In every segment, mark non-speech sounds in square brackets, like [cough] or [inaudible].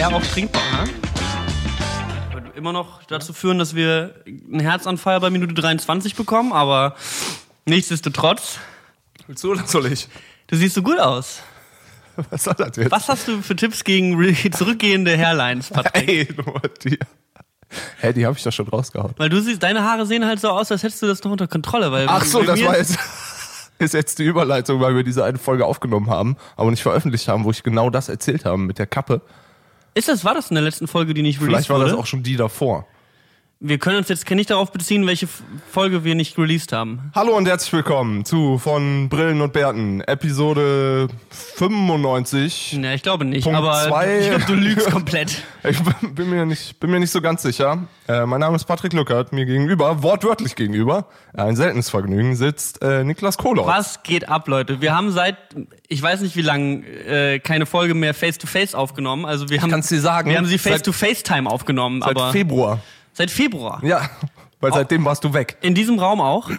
Teer auch trinkbar, ne? Würde immer noch dazu führen, dass wir einen Herzanfall bei Minute 23 bekommen, aber nichtsdestotrotz, Willst du oder soll ich? du siehst so gut aus. Was soll das jetzt? Was hast du für Tipps gegen zurückgehende Hairlines, [laughs] Patrick? Ey, nur die. Hä, die habe ich doch schon rausgehauen. Weil du siehst, deine Haare sehen halt so aus, als hättest du das noch unter Kontrolle. Weil Ach so, das war jetzt, [laughs] ist jetzt die Überleitung, weil wir diese eine Folge aufgenommen haben, aber nicht veröffentlicht haben, wo ich genau das erzählt habe mit der Kappe. Ist das, war das in der letzten Folge, die nicht released Vielleicht war wurde? das auch schon die davor. Wir können uns jetzt nicht darauf beziehen, welche Folge wir nicht released haben. Hallo und herzlich willkommen zu von Brillen und Bärten, Episode 95. Ja, ich glaube nicht, Punkt aber zwei. ich glaube, du lügst [laughs] komplett. Ich bin mir nicht, bin mir nicht so ganz sicher. Äh, mein Name ist Patrick Lückert, mir gegenüber, wortwörtlich gegenüber, ein seltenes Vergnügen, sitzt äh, Niklas Kohlhaus. Was geht ab, Leute? Wir haben seit, ich weiß nicht wie lange, äh, keine Folge mehr Face-to-Face aufgenommen. Also wir haben, kann's dir sagen, wir haben sie Face-to-FaceTime aufgenommen, Seit aber Februar. Seit Februar. Ja, weil seitdem warst du weg. In diesem Raum auch.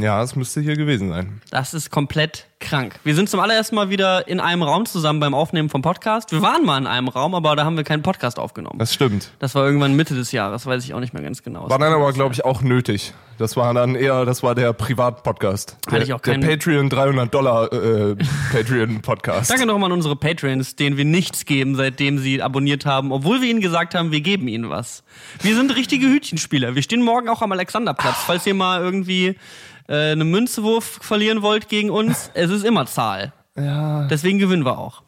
Ja, das müsste hier gewesen sein. Das ist komplett krank. Wir sind zum allerersten Mal wieder in einem Raum zusammen beim Aufnehmen vom Podcast. Wir waren mal in einem Raum, aber da haben wir keinen Podcast aufgenommen. Das stimmt. Das war irgendwann Mitte des Jahres, weiß ich auch nicht mehr ganz genau. War dann aber, glaube ich, auch nötig. Das war dann eher, das war der Privatpodcast. Hatte Der, ich auch der keinen- Patreon 300 Dollar äh, [laughs] Patreon Podcast. Danke nochmal an unsere Patreons, denen wir nichts geben, seitdem sie abonniert haben, obwohl wir ihnen gesagt haben, wir geben ihnen was. Wir sind richtige Hütchenspieler. Wir stehen morgen auch am Alexanderplatz. Falls ihr mal irgendwie äh, eine Münzewurf verlieren wollt gegen uns, [laughs] es ist immer Zahl. Ja. Deswegen gewinnen wir auch.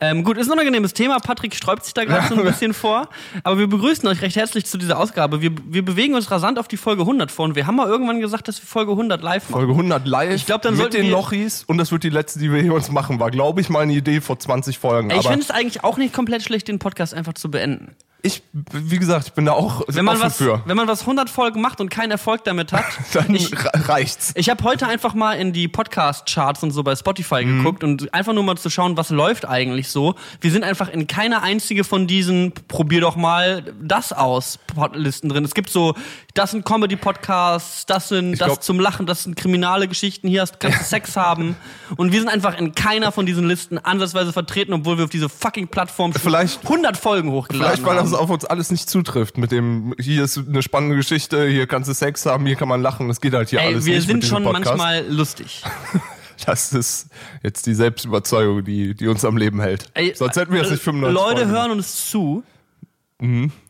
Ähm, gut, ist ein unangenehmes Thema. Patrick sträubt sich da gerade so ein bisschen vor. Aber wir begrüßen euch recht herzlich zu dieser Ausgabe. Wir, wir bewegen uns rasant auf die Folge 100 vor. Und wir haben mal irgendwann gesagt, dass wir Folge 100 live machen. Folge 100 live. Ich glaub, dann mit den Lochis und das wird die letzte, die wir jemals machen. War, glaube ich, mal eine Idee vor 20 Folgen. Ey, ich finde es eigentlich auch nicht komplett schlecht, den Podcast einfach zu beenden. Ich, wie gesagt, ich bin da auch Wenn man, offen was, für. wenn man was 100 Folgen macht und keinen Erfolg damit hat. [laughs] Dann ich re- reicht's. ich habe heute einfach mal in die Podcast-Charts und so bei Spotify Mhm. geguckt und einfach nur mal zu schauen, was läuft eigentlich so. Wir sind einfach in keiner einzige von diesen probier doch mal das aus Listen drin. Es gibt so, das sind Comedy-Podcasts, das sind das glaub- zum Lachen, das sind kriminale Geschichten, hier hast, kannst du [laughs] Sex haben. Und wir sind einfach in keiner von diesen Listen ansatzweise vertreten, obwohl wir auf diese fucking Plattform Vielleicht- 100 Folgen hochgeladen Vielleicht, haben. Das auf uns alles nicht zutrifft. Mit dem, hier ist eine spannende Geschichte, hier kannst du Sex haben, hier kann man lachen. Das geht halt hier Ey, alles wir nicht sind mit diesem schon Podcast. manchmal lustig. [laughs] Das ist jetzt die Selbstüberzeugung, die, die uns am Leben hält. Ey, Sonst hätten wir jetzt nicht 95 Leute Folgen. hören uns zu.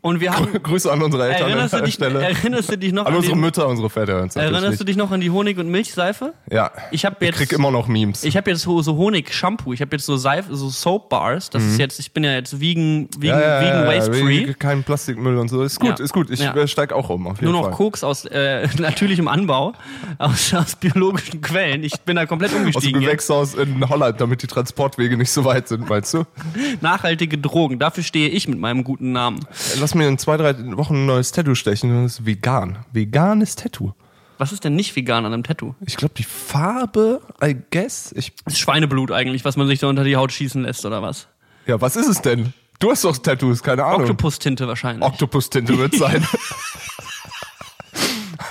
Und wir haben. Grüße an unsere Eltern Erinnerst an du, der dich, Stelle. erinnerst du dich noch an an unsere den, Mütter, unsere Väter Erinnerst du dich noch an die Honig- und Milchseife? Ja. Ich habe jetzt. krieg immer noch Memes. ich habe jetzt so, so Honig-Shampoo. Ich habe jetzt so Seife, so Soap Bars. Das ist jetzt. Ich bin ja jetzt vegan, vegan, Mhm. ja, ja, vegan ja, waste ja, free. Kein Plastikmüll und so. Ist gut, ist gut. Ich Ja. äh, steig auch um, auf jeden Nur noch Fall. Koks aus äh, [laughs] natürlichem Anbau, aus, aus biologischen Quellen. Ich bin da komplett Aus dem umgestiegen. Gewächshaus in Holland, damit die Transportwege nicht so weit sind, meinst du? [laughs] Nachhaltige Drogen. Dafür stehe ich mit meinem guten Namen. Lass mir in zwei, drei Wochen ein neues Tattoo stechen. Das ist vegan. Veganes Tattoo. Was ist denn nicht vegan an einem Tattoo? Ich glaube, die Farbe, I guess. Ich, Das ist Schweineblut eigentlich, was man sich da unter die Haut schießen lässt, oder was? ja, was ist es denn? Du hast doch Tattoos, keine Ahnung. Oktopus-Tinte wahrscheinlich. Oktopus-Tinte wird [laughs] sein. [laughs]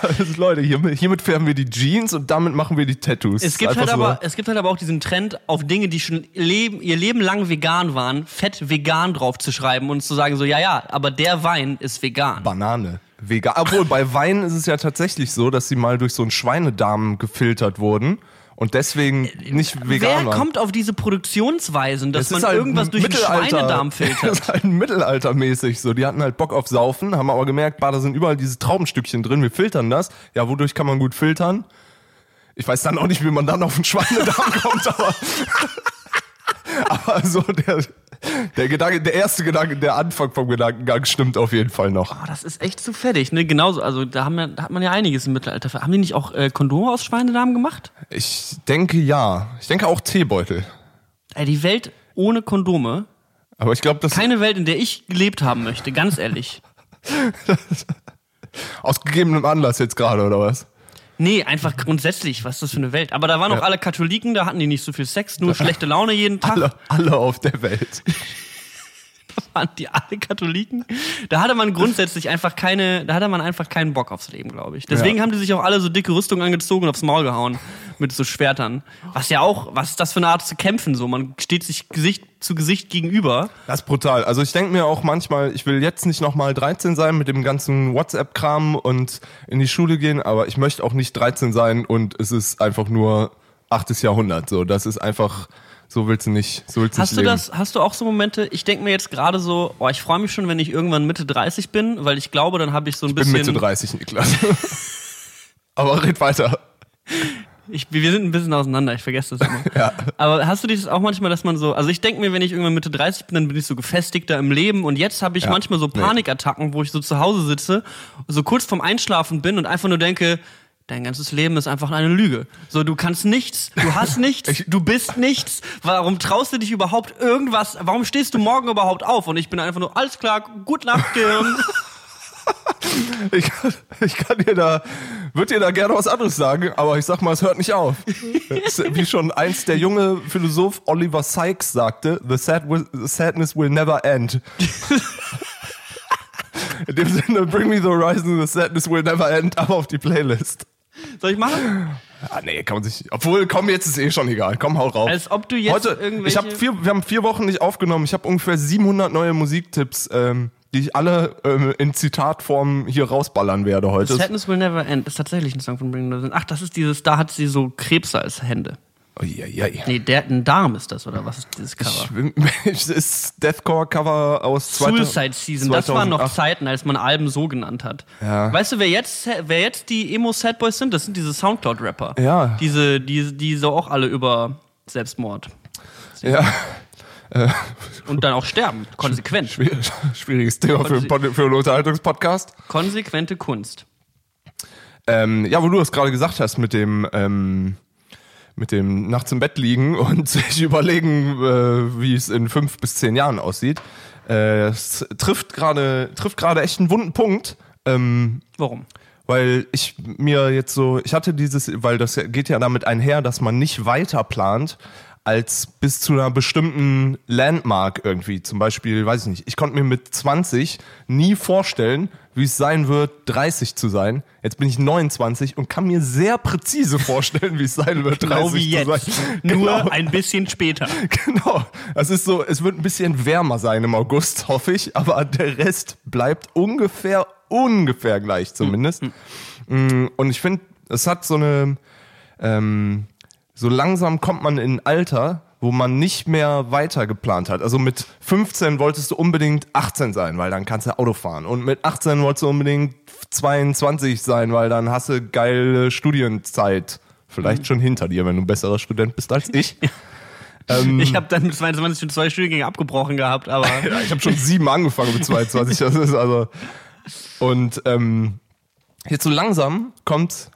also Leute, hiermit, hiermit färben wir die Jeans und damit machen wir die Tattoos. es, gibt Einfach halt so- aber, es gibt halt aber auch diesen Trend, auf Dinge, die schon leben, ihr Leben lang vegan waren, fett vegan drauf zu schreiben und zu sagen so, ja, ja, aber der Wein ist vegan. Banane. Vegan. Obwohl, bei Wein ist es ja tatsächlich so, dass sie mal durch so einen Schweinedarm gefiltert wurden und deswegen nicht vegan Wer kommt auf diese Produktionsweisen, dass man halt irgendwas durch den Schweinedarm Das [laughs] filtert? ist halt mittelaltermäßig so. Die hatten halt Bock auf Saufen, haben aber gemerkt, bah, da sind überall diese Traubenstückchen drin, wir filtern das. Ja, wodurch kann man gut filtern? Ich weiß dann auch nicht, wie man dann auf den Schweinedarm [laughs] kommt, aber, [laughs] aber so der, der Gedanke, der erste Gedanke, der Anfang vom Gedankengang stimmt auf jeden Fall noch. Oh, das ist echt zu fettig, ne? Genauso, also da, haben da hat man ja einiges im Mittelalter. Haben die nicht auch äh, Kondome aus Schweinedarm gemacht? Ich denke ja. Ich denke auch Teebeutel. Ey, die Welt ohne Kondome, Aber ich glaube, das keine Welt, in der ich gelebt haben möchte, ganz ehrlich. [laughs] aus gegebenem Anlass jetzt gerade, oder was? Nee, einfach grundsätzlich, was ist das für eine Welt? Aber da waren auch alle Katholiken, da hatten die nicht so viel Sex, nur schlechte Laune jeden [laughs] Tag. Alle, alle auf der Welt. [laughs] [laughs] waren die alle Katholiken. Da hatte man grundsätzlich einfach keine, da hatte man einfach keinen Bock aufs Leben, glaube ich. Deswegen Ja. haben die sich auch alle so dicke Rüstungen angezogen und aufs Maul gehauen mit so Schwertern. Was ja auch, was ist das für eine Art zu kämpfen so? Man steht sich Gesicht zu Gesicht gegenüber. Das ist brutal. Also ich denke mir auch manchmal, ich will jetzt nicht nochmal 13 sein mit dem ganzen WhatsApp-Kram und in die Schule gehen, aber ich möchte auch nicht 13 sein und es ist einfach nur 8. Jahrhundert. So, das ist einfach, so willst du nicht, so willst du Hast nicht du leben. das, hast du auch so Momente, ich denke mir jetzt gerade so, oh, ich freue mich schon, wenn ich irgendwann Mitte 30 bin, weil ich glaube, dann habe ich so ein Ich bin bisschen. Mitte 30, Niklas. [laughs] aber red weiter. Ich, wir sind ein bisschen auseinander, ich vergesse das immer. [laughs] Ja. Aber hast du das auch manchmal, dass man so, also ich denke mir, wenn ich irgendwann Mitte 30 bin, dann bin ich so gefestigter im Leben und jetzt habe ich Ja. manchmal so. Panikattacken, wo ich so zu Hause sitze, so kurz vorm Einschlafen bin und einfach nur denke, dein ganzes Leben ist einfach eine Lüge. So, du kannst nichts, du hast [laughs] nichts, du bist nichts. Warum traust du dich überhaupt irgendwas? Warum stehst du morgen überhaupt auf? Und ich bin einfach nur, alles klar, gut Nacht, Gehirn. [laughs] Ich, ich kann dir da, würde dir da gerne was anderes sagen, aber ich sag mal, es hört nicht auf. [laughs] Wie schon einst der junge Philosoph Oliver Sykes sagte, the, sad will, the sadness will never end. In dem Sinne, bring me the horizon, the sadness will never end, aber auf die Playlist. Soll ich machen? Ah, nee, kann man sich, obwohl, komm, jetzt ist eh schon egal, komm, hau rauf. Als ob du jetzt Heute, irgendwelche... ich habe vier, wir haben vier Wochen nicht aufgenommen. Ich habe ungefähr 700 neue Musiktipps, ähm, die ich alle ähm, in Zitatform hier rausballern werde heute. Sadness Will Never End ist tatsächlich ein Song von Bring the Ach, das ist dieses, da hat sie so Krebse als Hände. Ja. Nee, der, ein Darm ist das, oder was ist dieses Cover? [laughs] Es ist Deathcore-Cover aus 2000 Suicide Season, das waren noch 2008. Zeiten, als man Alben so genannt hat. Ja. Weißt du, wer jetzt, wer jetzt die Emo-Sad Boys sind? Das sind diese Soundcloud-Rapper. Ja. Diese, die, die so auch alle über Selbstmord. Ja, [laughs] Und dann auch sterben. Konsequent. schwierig, [laughs] schwieriges Thema für, einen für einen Unterhaltungspodcast. Konsequente Kunst. Ähm, ja, wo du das gerade gesagt hast mit dem, ähm, mit dem nachts im Bett liegen [laughs] und sich überlegen, äh, wie es in fünf bis zehn Jahren aussieht. Äh, es trifft gerade trifft gerade echt einen wunden Punkt. Ähm, Warum? weil ich mir jetzt so, ich hatte dieses, weil das geht ja damit einher, dass man nicht weiter plant als bis zu einer bestimmten Landmark irgendwie. Zum Beispiel, weiß ich nicht, ich konnte mir mit 20 nie vorstellen, wie es sein wird, 30 zu sein. Jetzt bin ich 29 und kann mir sehr präzise vorstellen, wie es sein wird, 30 Genau wie zu jetzt. sein. Nur Genau. ein bisschen später. [laughs] Genau. Es ist so, es wird ein bisschen wärmer sein im August, [laughs] hoffe ich, aber der Rest bleibt ungefähr, ungefähr gleich zumindest. Mm, Und ich finde, es hat so eine, ähm, so langsam kommt man in ein Alter, wo man nicht mehr weiter geplant hat. Also mit 15 wolltest du unbedingt 18 sein, weil dann kannst du Auto fahren. Und mit 18 wolltest du unbedingt 22 sein, weil dann hast du geile Studienzeit. Vielleicht schon hinter dir, wenn du ein besserer Student bist als ich. [laughs] Ähm, Ich habe dann mit 22 schon zwei Studiengänge abgebrochen gehabt, aber [laughs] Ja, ich habe schon sieben angefangen mit 22. Das ist also. Und ähm, jetzt so langsam kommt,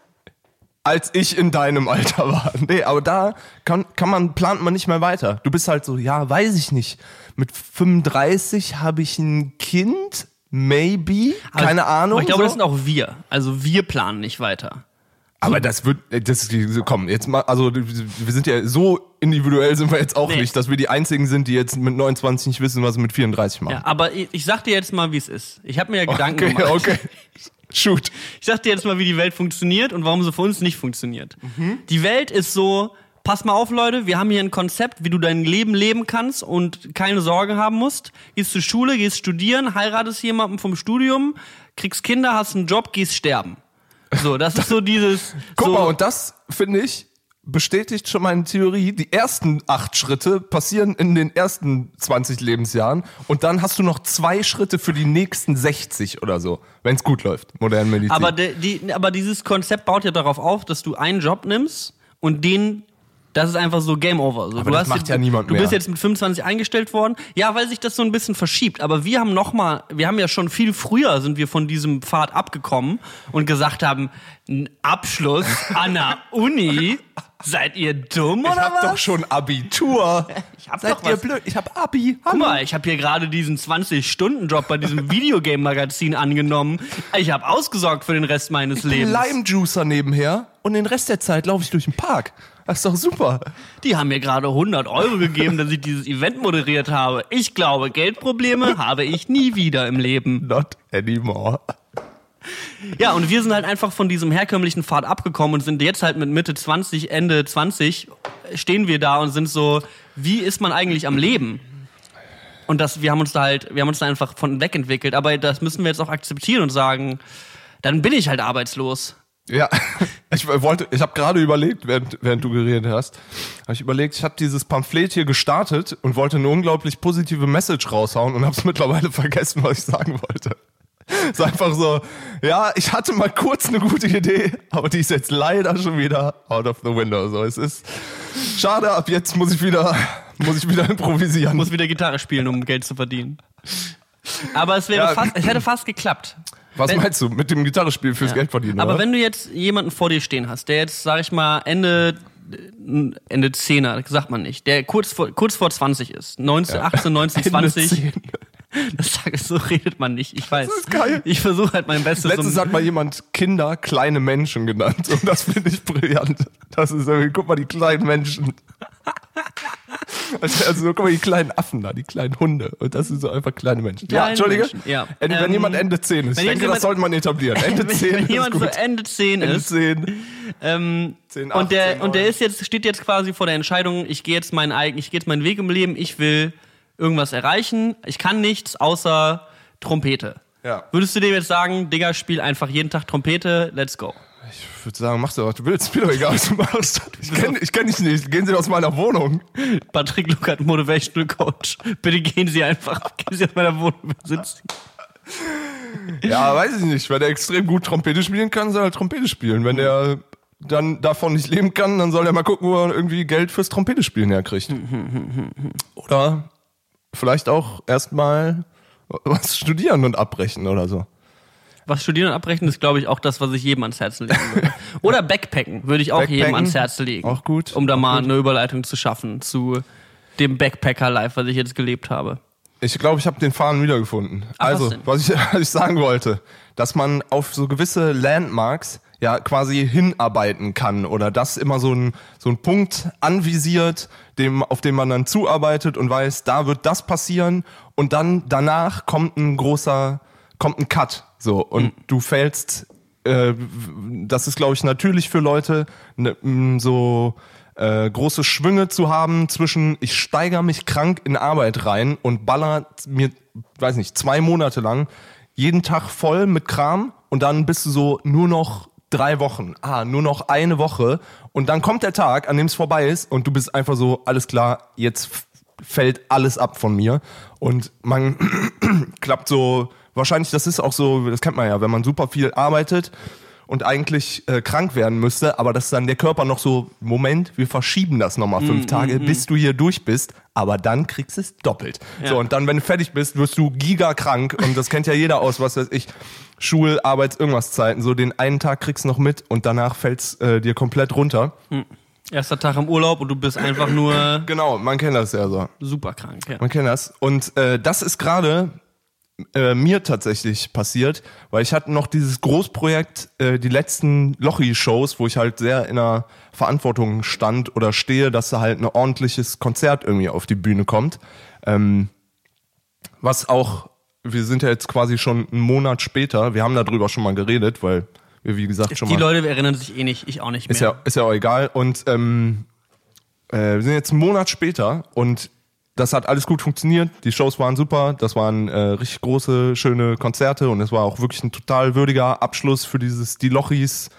als ich in deinem Alter [laughs] war. Nee, aber da kann, kann man, plant man nicht mehr weiter. Du bist halt so, ja, weiß ich nicht. Mit 35 habe ich ein Kind, maybe, keine Ahnung. Aber ich glaube, so. das sind auch wir. Also wir planen nicht weiter. aber das wird, das, komm, jetzt mal, also wir sind ja so individuell sind wir jetzt auch Nee. nicht, dass wir die einzigen sind, die jetzt mit 29 nicht wissen, was sie mit 34 machen. Ja, aber ich, ich sag dir jetzt mal, wie es ist. Ich habe mir ja Gedanken okay, gemacht. okay. [laughs] Shoot. Ich sag dir jetzt mal, wie die Welt funktioniert und warum sie für uns nicht funktioniert. Die Welt ist so, pass mal auf, Leute, wir haben hier ein Konzept, wie du dein Leben leben kannst und keine Sorge haben musst. Gehst zur Schule, gehst studieren, heiratest jemanden vom Studium, kriegst Kinder, hast einen Job, gehst sterben. So, das ist so dieses. [laughs] Guck so, mal, und das, finde ich, bestätigt schon meine Theorie. Die ersten acht Schritte passieren in den ersten 20 Lebensjahren und dann hast du noch zwei Schritte für die nächsten 60 oder so, wenn es gut läuft, moderne Medizin. Aber, de, die, aber dieses Konzept baut ja darauf auf, dass du einen Job nimmst und den, das ist einfach so Game Over. So, Aber du das macht jetzt, ja niemand Du bist mehr. jetzt mit 25 eingestellt worden. Ja, weil sich das so ein bisschen verschiebt. Aber wir haben noch mal, wir haben ja schon viel früher sind wir von diesem Pfad abgekommen und gesagt haben, ein Abschluss an der [laughs] Uni, seid ihr dumm ich oder hab was? doch schon Abitur. [laughs] Ich hab Seid doch ihr was. blöd? Ich hab Abi. Guck Hallo. mal, ich habe hier gerade diesen 20-Stunden-Job bei diesem [laughs] Videogame-Magazin angenommen. Ich habe ausgesorgt für den Rest meines Lebens. Lime Juicer nebenher und den Rest der Zeit laufe ich durch den Park. Das ist doch super. Die haben mir gerade 100 Euro gegeben, dass ich dieses Event moderiert habe. Ich glaube, Geldprobleme habe ich nie wieder im Leben. Not anymore. Ja, und wir sind halt einfach von diesem herkömmlichen Pfad abgekommen und sind jetzt halt mit Mitte 20, Ende 20 stehen wir da und sind so, wie ist man eigentlich am Leben? Und das, wir haben uns da halt, wir haben uns da einfach von wegentwickelt. Aber das müssen wir jetzt auch akzeptieren und sagen, dann bin ich halt arbeitslos. Ja, ich wollte, ich habe gerade überlegt, während, während du geredet hast, habe ich überlegt, ich habe dieses Pamphlet hier gestartet und wollte eine unglaublich positive Message raushauen und habe es [laughs] mittlerweile vergessen, was ich sagen wollte. Es ist einfach so, ja, ich hatte mal kurz eine gute Idee, aber die ist jetzt leider schon wieder out of the window. So, es ist schade, ab jetzt muss ich wieder, muss ich wieder improvisieren. Muss wieder Gitarre spielen, um Geld zu verdienen. Aber es wäre Ja. fast, es hätte fast geklappt. Was Wenn- meinst du mit dem Gitarrespiel fürs Ja. Geld verdienen? Aber oder? wenn du jetzt jemanden vor dir stehen hast, der jetzt, sag ich mal, Ende, Ende Zehner, sagt man nicht, der kurz vor, kurz vor 20 ist, 19, 18, 19, Ende 20, 10. [laughs] das sag, so redet man nicht, ich weiß. Das ist geil. Ich versuche halt mein Bestes. Letztens hat mal jemand Kinder kleine Menschen genannt und das finde ich brillant. Das ist irgendwie, guck mal, die kleinen Menschen. Also, also guck mal, die kleinen Affen da, die kleinen Hunde. Und das sind so einfach kleine Menschen. ja, Kleine Entschuldige. Menschen, ja. Wenn Ähm, jemand Ende 10 ist. wenn Ich denke, jemand- das sollte man etablieren. Ende [laughs] wenn, 10 wenn ist jemand gut. so Ende 10 Ende ist, 10. ähm, 10, und der 18, und der 9. ist jetzt steht jetzt quasi vor der Entscheidung, ich gehe jetzt meinen eigenen, ich gehe jetzt meinen Weg im Leben, ich will irgendwas erreichen, ich kann nichts außer Trompete. Ja. Würdest du dem jetzt sagen, Digga, spiel einfach jeden Tag Trompete, let's go. Ich würde sagen, mach doch, was du willst. Mir doch egal, was du machst. [laughs] Ich kenne kenn dich nicht. Gehen Sie aus meiner Wohnung. Patrick Luckert, Motivational Coach. Bitte gehen Sie einfach, [laughs] gehen Sie aus meiner Wohnung sitzen. Ja, weiß ich nicht. Wenn er extrem gut Trompete spielen kann, soll er Trompete spielen. Wenn er dann davon nicht leben kann, dann soll er mal gucken, wo er irgendwie Geld fürs Trompete spielen herkriegt. Oder vielleicht auch erstmal was studieren und abbrechen oder so. Was studieren und abbrechen ist, glaube ich, auch das, was ich jedem ans Herzen legen würde. [laughs] Oder Backpacken würde ich auch jedem Backpacken, ans Herz legen. auch gut, Um da mal gut. eine Überleitung zu schaffen zu dem Backpacker-Life, was ich jetzt gelebt habe. Ich glaube, ich habe den Faden wiedergefunden. Ach, was also, denn? was ich, [laughs] was ich sagen wollte, dass man auf so gewisse Landmarks ja quasi hinarbeiten kann oder das immer so ein, so ein Punkt anvisiert, dem, auf dem man dann zuarbeitet und weiß, da wird das passieren und dann danach kommt ein großer, kommt ein Cut. So, und Hm. du fällst, äh, das ist, glaube ich, natürlich für Leute, ne, so äh, große Schwünge zu haben zwischen, ich steiger mich krank in Arbeit rein und baller mir, weiß nicht, zwei Monate lang jeden Tag voll mit Kram und dann bist du so nur noch drei Wochen, ah, nur noch eine Woche und dann kommt der Tag, an dem es vorbei ist und du bist einfach so, alles klar, jetzt fällt alles ab von mir und man [clears throat] klappt so, wahrscheinlich, das ist auch so, das kennt man ja, wenn man super viel arbeitet und eigentlich äh, krank werden müsste, aber dass dann der Körper noch so, Moment, wir verschieben das nochmal fünf Mm, Tage, bis du hier durch bist, aber dann kriegst du es doppelt. Ja. So, und dann, wenn du fertig bist, wirst du gigakrank und das kennt ja jeder aus, was weiß ich, Schul-, Arbeits-, irgendwas Zeiten, so den einen Tag kriegst du noch mit und danach fällt's äh, dir komplett runter. Erster Tag im Urlaub und du bist einfach nur Genau, man kennt das ja so. super krank. Ja. Man kennt das. Und äh, das ist gerade äh, mir tatsächlich passiert, weil ich hatte noch dieses Großprojekt, äh, die letzten Lochi-Shows, wo ich halt sehr in der Verantwortung stand oder stehe, dass da halt ein ordentliches Konzert irgendwie auf die Bühne kommt. Ähm, was auch, wir sind ja jetzt quasi schon einen Monat später, wir haben darüber schon mal geredet, weil wir, wie gesagt, schon Die mal. Leute erinnern sich eh nicht, ich auch nicht mehr. Ist ja, ist ja auch egal. Und ähm, äh, wir sind jetzt einen Monat später und das hat alles gut funktioniert. Die Shows waren super. Das waren äh, richtig große, schöne Konzerte und es war auch wirklich ein total würdiger Abschluss für dieses Die Lochis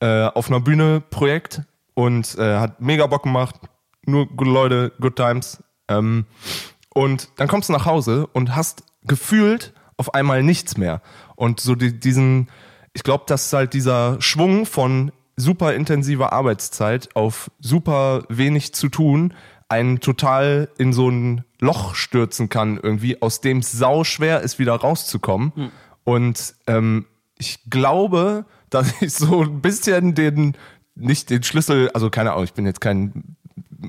äh, auf einer Bühne Projekt und äh, hat mega Bock gemacht. Nur gute Leute, good times. Ähm, und dann kommst du nach Hause und hast gefühlt auf einmal nichts mehr. Und so die, diesen, ich glaube, dass halt dieser Schwung von super intensiver Arbeitszeit auf super wenig zu tun einen total in so ein Loch stürzen kann, irgendwie, aus dem es sau schwer ist, wieder rauszukommen. Und ähm, ich glaube, dass [laughs] ich so ein bisschen den, nicht den Schlüssel, also keine Ahnung, ich bin jetzt kein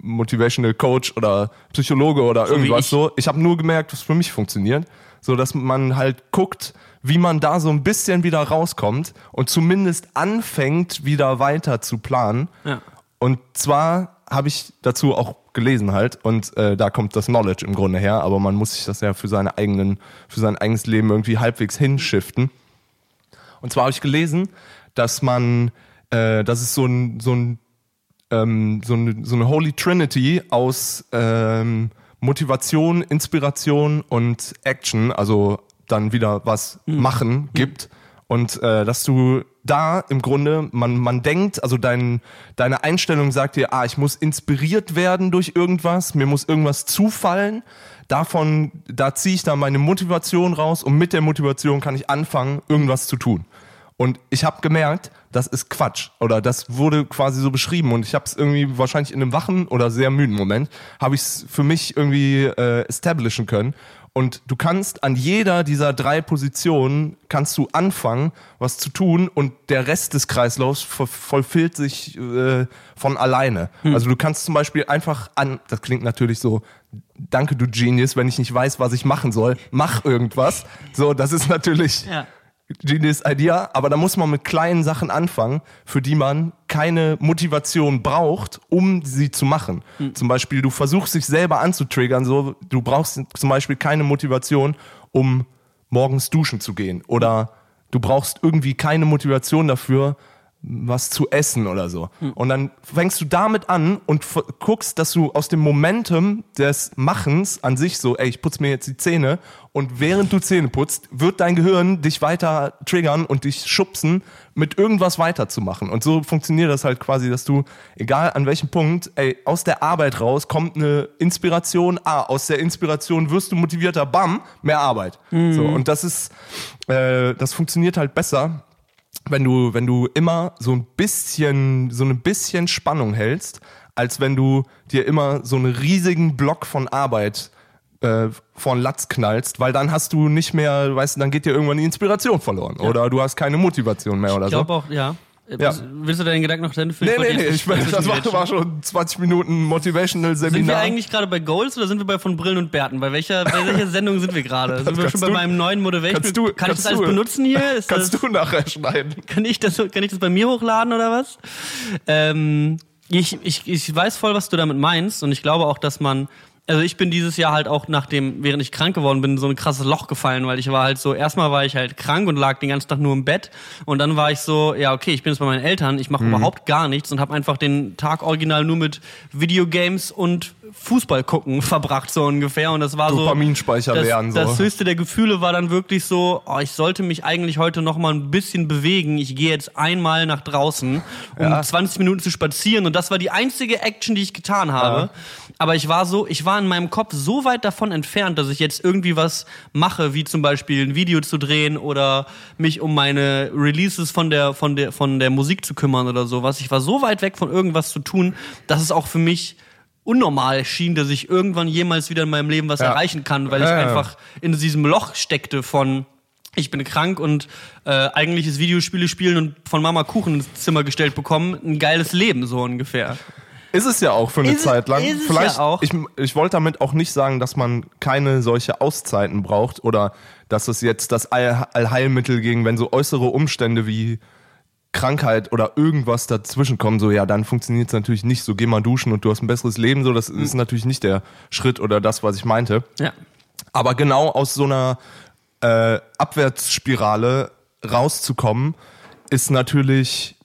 Motivational Coach oder Psychologe oder wie irgendwas ich. so. Ich habe nur gemerkt, was für mich funktioniert, so dass man halt guckt, wie man da so ein bisschen wieder rauskommt und zumindest anfängt, wieder weiter zu planen. Ja. Und zwar habe ich dazu auch gelesen halt und äh, da kommt das Knowledge im Grunde her, aber man muss sich das ja für seine eigenen, für sein eigenes Leben irgendwie halbwegs hinschiften. Und zwar habe ich gelesen, dass man, äh, dass es so ein, so ein, ähm, so eine, so eine Holy Trinity aus ähm, Motivation, Inspiration und Action, also dann wieder was machen gibt. Und äh, dass du da im Grunde, man, man denkt, also dein, deine Einstellung sagt dir, ah, ich muss inspiriert werden durch irgendwas, mir muss irgendwas zufallen. Davon, da ziehe ich dann meine Motivation raus und mit der Motivation kann ich anfangen, irgendwas zu tun. Und ich habe gemerkt, das ist Quatsch. Oder das wurde quasi so beschrieben. Und ich habe es irgendwie wahrscheinlich in einem wachen oder sehr müden Moment, habe ich es für mich irgendwie äh, establishen können. Und du kannst an jeder dieser drei Positionen kannst du anfangen, was zu tun und der Rest des Kreislaufs voll- vollfüllt sich äh, von alleine. Also du kannst zum Beispiel einfach an, das klingt natürlich so, danke du Genius, wenn ich nicht weiß, was ich machen soll, mach irgendwas. So, das ist natürlich Ja. Genius Idea, aber da muss man mit kleinen Sachen anfangen, für die man keine Motivation braucht, um sie zu machen. Zum Beispiel, du versuchst dich selber anzutriggern, so, du brauchst zum Beispiel keine Motivation, um morgens duschen zu gehen. Oder du brauchst irgendwie keine Motivation dafür, was zu essen oder so. Und dann fängst du damit an und guckst, dass du aus dem Momentum des Machens an sich so, ey, ich putze mir jetzt die Zähne und während du Zähne putzt, wird dein Gehirn dich weiter triggern und dich schubsen, mit irgendwas weiterzumachen. Und so funktioniert das halt quasi, dass du, egal an welchem Punkt, ey, aus der Arbeit raus kommt eine Inspiration, ah, aus der Inspiration wirst du motivierter, bam, mehr Arbeit. So, und das ist, äh, das funktioniert halt besser, wenn du, wenn du immer so ein bisschen, so ein bisschen Spannung hältst, als wenn du dir immer so einen riesigen Block von Arbeit äh, vor den Latz knallst, weil dann hast du nicht mehr, weißt du, dann geht dir irgendwann die Inspiration verloren oder du hast keine Motivation mehr oder Ich so. glaube auch, ja. Ja. Willst du deinen Gedanken noch Ende für Nee, nee, nee, ich mein, das war, war schon 20 Minuten Motivational Sind wir eigentlich gerade bei Goals oder sind wir bei von Brillen und Bärten? Bei welcher, bei welcher Sendung sind wir gerade? [laughs] Sind wir schon bei du- meinem neuen Motivation? kannst du- kann ich kannst das alles benutzen hier? Ist Kannst das, du nachher schneiden? kann, ich das, kann ich das bei mir hochladen oder was? Ähm, ich, ich, ich weiß voll, was du damit meinst und ich glaube auch, dass man also ich bin dieses Jahr halt auch nachdem, während ich krank geworden bin, in so ein krasses Loch gefallen, weil ich war halt so, erstmal war ich halt krank und lag den ganzen Tag nur im Bett und dann war ich so, ja okay, ich bin jetzt bei meinen Eltern, ich mache überhaupt gar nichts und habe einfach den Tag original nur mit Videogames und Fußball gucken verbracht so ungefähr und das war so Dopaminspeicher das, leeren, so. das höchste der Gefühle war dann wirklich so, oh, ich sollte mich eigentlich heute noch mal ein bisschen bewegen. Ich gehe jetzt einmal nach draußen, um Ja. 20 Minuten zu spazieren und das war die einzige Action, die ich getan habe. Aber ich war so, ich war in meinem Kopf so weit davon entfernt, dass ich jetzt irgendwie was mache, wie zum Beispiel ein Video zu drehen oder mich um meine Releases von der, von der, von der Musik zu kümmern oder sowas. Ich war so weit weg von irgendwas zu tun, dass es auch für mich unnormal schien, dass ich irgendwann jemals wieder in meinem Leben was Ja. erreichen kann, weil ich Ja, ja. einfach in diesem Loch steckte von ich bin krank und äh, eigentlich ist Videospiele spielen und von Mama Kuchen ins Zimmer gestellt bekommen ein geiles Leben so ungefähr. Ist es ja auch für eine Ist Zeit lang. es Vielleicht, ja auch. Ich, ich wollte damit auch nicht sagen, dass man keine solche Auszeiten braucht oder dass es jetzt das All Allheilmittel gegen, wenn so äußere Umstände wie Krankheit oder irgendwas dazwischen kommen, so ja, dann funktioniert es natürlich nicht. So geh mal duschen und du hast ein besseres Leben. So, das ist natürlich nicht der Schritt oder das, was ich meinte. Ja. Aber genau aus so einer äh, Abwärtsspirale rauszukommen, ist natürlich,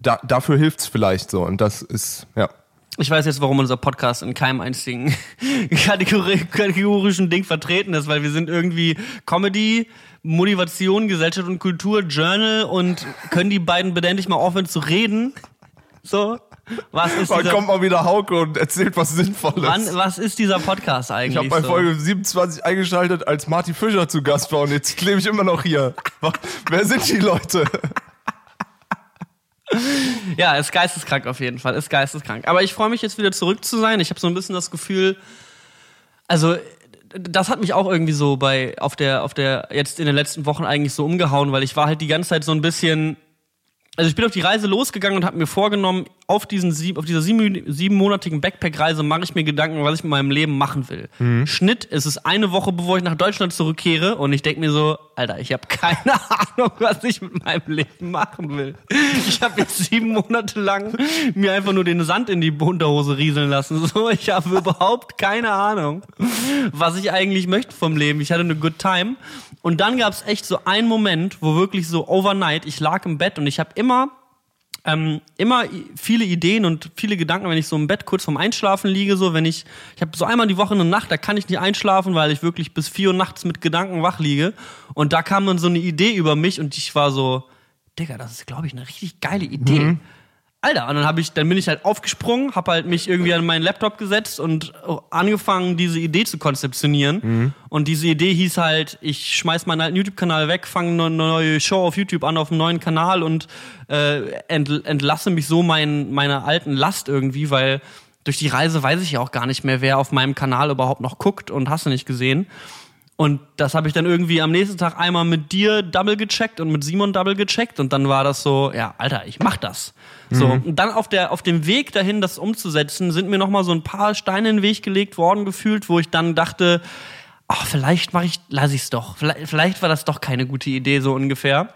da, dafür hilft's vielleicht so. Und das ist, ja. Ich weiß jetzt, warum unser Podcast in keinem einzigen [laughs] Kategori kategorischen Ding vertreten ist, weil wir sind irgendwie Comedy, Motivation, Gesellschaft und Kultur, Journal und können die beiden bitte endlich mal aufhören zu reden? So? Was ist Dann dieser, kommt mal wieder Hauke und erzählt was Sinnvolles. wann, was ist dieser Podcast ich eigentlich? habe bei so? Folge 27 eingeschaltet, als Marty Fischer zu Gast war und jetzt klebe ich immer noch hier. Wer sind die Leute? Ja, ist geisteskrank auf jeden Fall, ist geisteskrank. Aber ich freue mich jetzt wieder zurück zu sein. Ich habe so ein bisschen das Gefühl, also das hat mich auch irgendwie so bei auf der auf der jetzt in den letzten Wochen eigentlich so umgehauen, weil ich war halt die ganze Zeit so ein bisschen also ich bin auf die Reise losgegangen und habe mir vorgenommen, auf, diesen sieb, auf dieser sieben, siebenmonatigen Backpack-Reise mache ich mir Gedanken, was ich mit meinem Leben machen will. Mhm. Schnitt ist es eine Woche, bevor ich nach Deutschland zurückkehre und ich denke mir so, Alter, ich habe keine [laughs] Ahnung, was ich mit meinem Leben machen will. Ich habe jetzt sieben Monate lang mir einfach nur den Sand in die Unterhose rieseln lassen. So, ich habe überhaupt keine Ahnung, was ich eigentlich möchte vom Leben. Ich hatte eine good time. Und dann gab es echt so einen Moment, wo wirklich so overnight, ich lag im Bett und ich habe immer ähm, immer viele Ideen und viele Gedanken, wenn ich so im Bett kurz vorm Einschlafen liege, so wenn ich, ich habe so einmal die Woche eine Nacht, da kann ich nicht einschlafen, weil ich wirklich bis vier Uhr nachts mit Gedanken wach liege. Und da kam dann so eine Idee über mich und ich war so, Digga, das ist, glaube ich, eine richtig geile Idee. Alter, und dann habe ich, dann bin ich halt aufgesprungen, habe halt mich irgendwie an meinen Laptop gesetzt und angefangen, diese Idee zu konzeptionieren. Und diese Idee hieß halt, ich schmeiß meinen alten YouTube-Kanal weg, fange eine neue Show auf YouTube an auf einem neuen Kanal und äh, ent, entlasse mich so mein, meiner alten Last irgendwie, weil durch die Reise weiß ich ja auch gar nicht mehr, wer auf meinem Kanal überhaupt noch guckt und hast du nicht gesehen. Und das habe ich dann irgendwie am nächsten Tag einmal mit dir double gecheckt und mit Simon double gecheckt und dann war das so, ja, Alter, ich mach das. So, und dann auf der auf dem Weg dahin das umzusetzen, sind mir noch mal so ein paar Steine in den Weg gelegt worden gefühlt, wo ich dann dachte, ach, vielleicht mache ich lass ich's doch. Vielleicht, vielleicht war das doch keine gute Idee so ungefähr.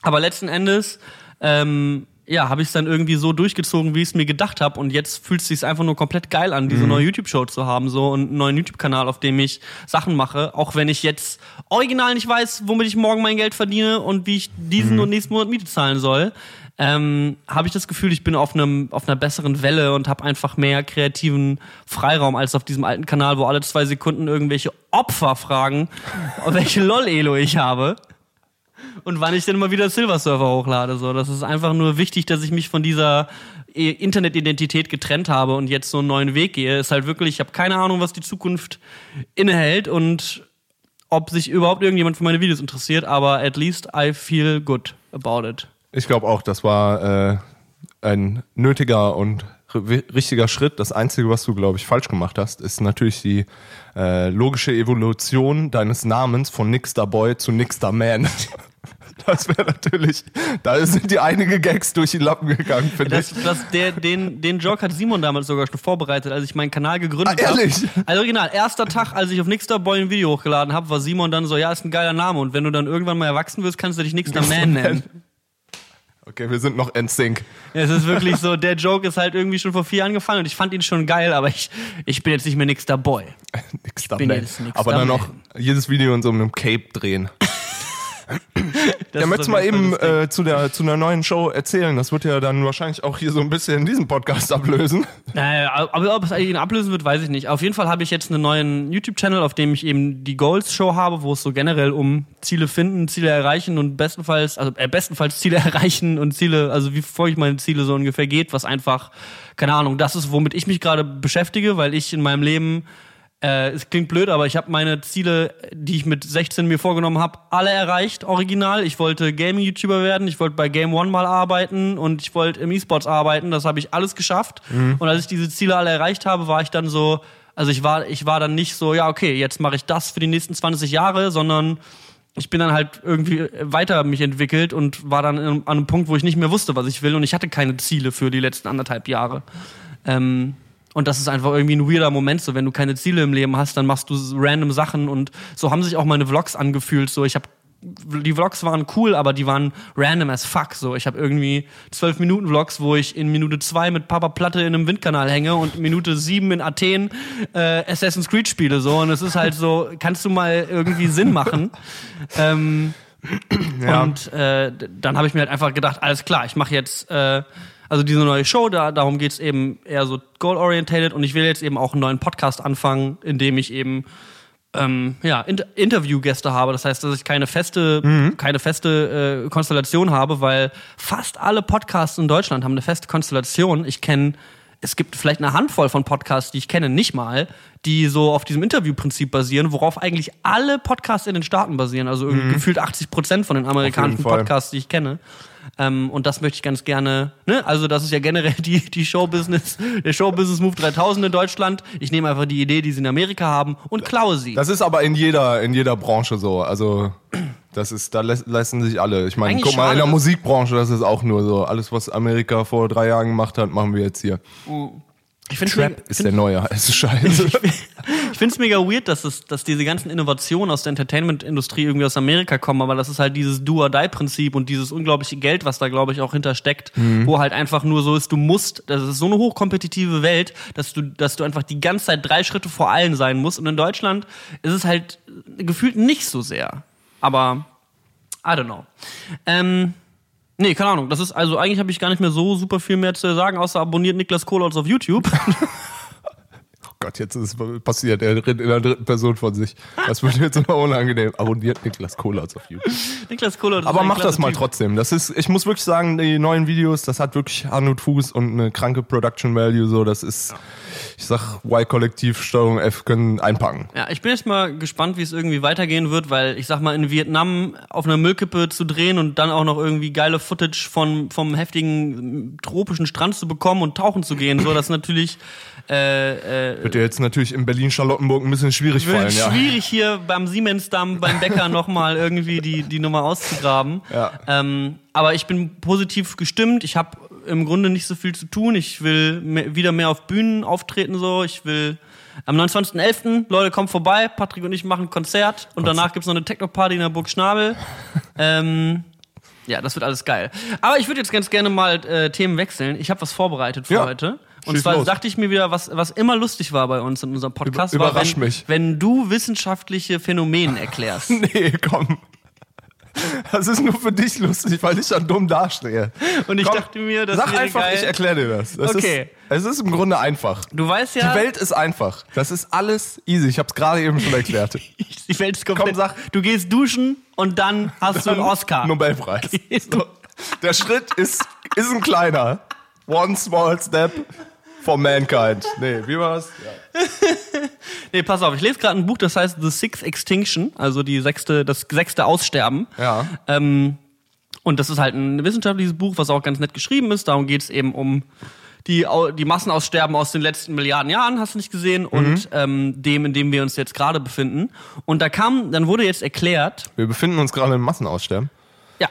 Aber letzten Endes ähm, ja, habe ich es dann irgendwie so durchgezogen, wie ich es mir gedacht habe. Und jetzt fühlt es sich einfach nur komplett geil an, diese neue YouTube-Show zu haben, so und einen neuen YouTube-Kanal, auf dem ich Sachen mache. Auch wenn ich jetzt original nicht weiß, womit ich morgen mein Geld verdiene und wie ich diesen und nächsten Monat Miete zahlen soll. Ähm, habe ich das Gefühl, ich bin auf einem auf einer besseren Welle und habe einfach mehr kreativen Freiraum als auf diesem alten Kanal, wo alle zwei Sekunden irgendwelche Opfer fragen, welche [laughs] LOL-Elo ich habe und wann ich denn mal wieder Silver Server hochlade. So, das ist einfach nur wichtig, dass ich mich von dieser eh, Internetidentität getrennt habe und jetzt so einen neuen Weg gehe. Ist halt wirklich, ich habe keine Ahnung, was die Zukunft innehält und ob sich überhaupt irgendjemand für meine Videos interessiert, aber at least I feel good about it. Ich glaube auch, das war äh, ein nötiger und richtiger Schritt. Das Einzige, was du, glaube ich, falsch gemacht hast, ist natürlich die äh, logische Evolution deines Namens von Nixter Boy zu Nixter Man. [laughs] Das wäre natürlich, da sind dir einige Gags durch die Lappen gegangen, finde ich. das, der, den, den Joke hat Simon damals sogar schon vorbereitet, als ich meinen Kanal gegründet Ah, habe. ehrlich? Also original, erster Tag, als ich auf Nixter Boy ein Video hochgeladen habe, war Simon dann so, ja, ist ein geiler Name und wenn du dann irgendwann mal erwachsen wirst, kannst du dich Nixter Man nennen. Okay, wir sind noch NSYNC. Ja, Es ist wirklich so, der Joke ist halt irgendwie schon vor vier Jahren gefallen und ich fand ihn schon geil, aber ich, ich bin jetzt nicht mehr Nixter Boy. [laughs] Nixter Nixter Aber dann noch jedes Video in so einem Cape drehen. Das Ja, möchtest du mal eben äh, zu, der, zu einer neuen Show erzählen? Das wird ja dann wahrscheinlich auch hier so ein bisschen diesen Podcast ablösen. Naja, aber ob es ihn ablösen wird, weiß ich nicht. Auf jeden Fall habe ich jetzt einen neuen YouTube-Channel, auf dem ich eben die Goals-Show habe, wo es so generell um Ziele finden, Ziele erreichen und bestenfalls, also äh, bestenfalls Ziele [laughs] erreichen und Ziele, also wie verfolge ich meine Ziele so ungefähr geht, was einfach, keine Ahnung, das ist, womit ich mich gerade beschäftige, weil ich in meinem Leben äh, es klingt blöd, aber ich habe meine Ziele, die ich mit 16 mir vorgenommen habe, alle erreicht, original. Ich wollte Gaming-YouTuber werden, ich wollte bei Game One mal arbeiten und ich wollte im E-Sports arbeiten. Das habe ich alles geschafft. Und als ich diese Ziele alle erreicht habe, war ich dann so, also ich war, ich war dann nicht so, ja, okay, jetzt mache ich das für die nächsten 20 Jahre, sondern ich bin dann halt irgendwie weiter mich entwickelt und war dann an einem Punkt, wo ich nicht mehr wusste, was ich will und ich hatte keine Ziele für die letzten anderthalb Jahre. Ähm, und das ist einfach irgendwie ein weirder Moment, so wenn du keine Ziele im Leben hast, dann machst du random Sachen und so haben sich auch meine Vlogs angefühlt. So, ich habe die Vlogs waren cool, aber die waren random as fuck. So, ich habe irgendwie zwölf Minuten Vlogs, wo ich in Minute zwei mit Papa Platte in einem Windkanal hänge und in Minute sieben in Athen äh, Assassin's Creed spiele. So und es ist halt so, kannst du mal irgendwie Sinn machen? [laughs] ähm, Ja. und äh, dann habe ich mir halt einfach gedacht, alles klar, ich mache jetzt äh, also diese neue Show, da, darum geht's eben eher so goal-orientated und ich will jetzt eben auch einen neuen Podcast anfangen, in dem ich eben ähm, ja, Inter Interviewgäste habe. Das heißt, dass ich keine feste, keine feste äh, Konstellation habe, weil fast alle Podcasts in Deutschland haben eine feste Konstellation. Ich kenne, es gibt vielleicht eine Handvoll von Podcasts, die ich kenne, nicht mal, die so auf diesem Interviewprinzip basieren, worauf eigentlich alle Podcasts in den Staaten basieren. Also irgendwie gefühlt 80 Prozent von den amerikanischen. Podcasts, die ich kenne. Ähm, und das möchte ich ganz gerne, ne? Also das ist ja generell [laughs] die, die Showbusiness, der Showbusiness Move 3000 in Deutschland. Ich nehme einfach die Idee, die sie in Amerika haben und klaue sie. Das ist aber in jeder, in jeder Branche so. Also Das ist, da lassen sich alle. Ich meine, guck mal, schade, in der Musikbranche, das ist auch nur so. Alles, was Amerika vor drei Jahren gemacht hat, machen wir jetzt hier. Ich finde Trap ist der neue [laughs] heiße Scheiße. Ich finde es mega weird, dass, es, dass diese ganzen Innovationen aus der Entertainment-Industrie irgendwie aus Amerika kommen, aber das ist halt dieses Do-or-Die-Prinzip und dieses unglaubliche Geld, was da, glaube ich, auch hintersteckt, wo halt einfach nur so ist, du musst, das ist so eine hochkompetitive Welt, dass du, dass du einfach die ganze Zeit drei Schritte vor allen sein musst. Und in Deutschland ist es halt gefühlt nicht so sehr. Aber, I don't know. Ähm, nee, keine Ahnung. Das ist, also eigentlich habe ich gar nicht mehr so super viel mehr zu sagen, außer abonniert Niklas Kohlholz auf YouTube. [laughs] Oh Gott, jetzt ist es passiert. Er redet in der dritten Person von sich. Das wird jetzt immer unangenehm. Abonniert Niklas Kohlerz auf YouTube. Niklas Kohlholz ist Aber mach das mal Typ. trotzdem. Das ist, ich muss wirklich sagen, die neuen Videos, das hat wirklich Hand und Fuß und eine kranke Production Value. So, das ist, ich sag, Y-Kollektiv, Steuerung F können einpacken. Ja, ich bin jetzt mal gespannt, wie es irgendwie weitergehen wird, weil ich sag mal, in Vietnam auf einer Müllkippe zu drehen und dann auch noch irgendwie geile Footage von, vom heftigen äh, tropischen Strand zu bekommen und tauchen zu gehen, so, das ist natürlich äh, äh, Wird dir jetzt natürlich in Berlin-Charlottenburg ein bisschen schwierig fallen, wird ja. schwierig hier beim Siemensdamm, beim Bäcker nochmal irgendwie die, die Nummer auszugraben. Ja. Ähm, aber ich bin positiv gestimmt. Ich habe im Grunde nicht so viel zu tun. Ich will mehr, wieder mehr auf Bühnen auftreten. so. Ich will am 29.11. Leute, kommt vorbei. Patrick und ich machen ein Konzert. Und danach gibt's noch eine Techno-Party in der Burg Schnabel. [laughs] ähm, ja, das wird alles geil. Aber ich würde jetzt ganz gerne mal äh, Themen wechseln. Ich habe was vorbereitet für Ja, heute. Und schieß zwar los. dachte ich mir wieder, was, was immer lustig war bei uns in unserem Podcast, Über- war, überrasch wenn, mich. wenn du wissenschaftliche Phänomene erklärst. [laughs] Nee, komm. Das ist nur für dich lustig, weil ich dann dumm dastehe. Und ich Komm, dachte mir, das Sag einfach, geil. ich erkläre dir das. das Okay. Ist, es ist im Grunde einfach. Du weißt ja, Die Welt ist einfach. Das ist alles easy. Ich habe es gerade eben schon erklärt. [laughs] die Welt ist komplett. Komm, sag. Du gehst duschen und dann hast du einen Oscar. Nobelpreis. [laughs] Du- Der Schritt ist, ist ein kleiner. One small step for mankind. Nee, wie war's? Ja. [laughs] Nee, pass auf, ich lese gerade ein Buch, das heißt The Sixth Extinction, also die sechste, das sechste Aussterben. Ja. Ähm, und das ist halt ein wissenschaftliches Buch, was auch ganz nett geschrieben ist. Darum geht es eben um die, die Massenaussterben aus den letzten Milliarden Jahren, hast du nicht gesehen, Mhm. und ähm, dem, in dem wir uns jetzt gerade befinden. Und da kam, dann wurde jetzt erklärt, Wir befinden uns gerade im Massenaussterben. ja,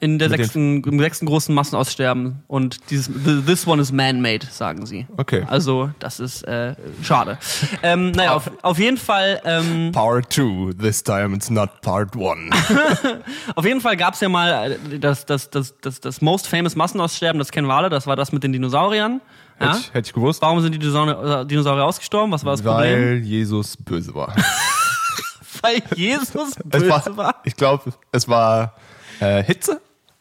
in der sechsten, im sechsten großen Massenaussterben. Und dieses th- This one is man-made, sagen sie. Okay. Also, das ist äh, schade. ähm, naja, auf, auf jeden Fall. Ähm, Part 2. This time it's not part 1. [laughs] Auf jeden Fall gab es ja mal äh, das, das, das, das, das most famous Massenaussterben, das kennen wir alle, das war das mit den Dinosauriern. Ja? Hätte, ich, hätte ich gewusst. Warum sind die Dinosaurier, äh, Dinosaurier ausgestorben? Was war das Problem? Weil Jesus böse war. [laughs] Weil Jesus Es böse war, war. ich glaube, es war äh, Hitze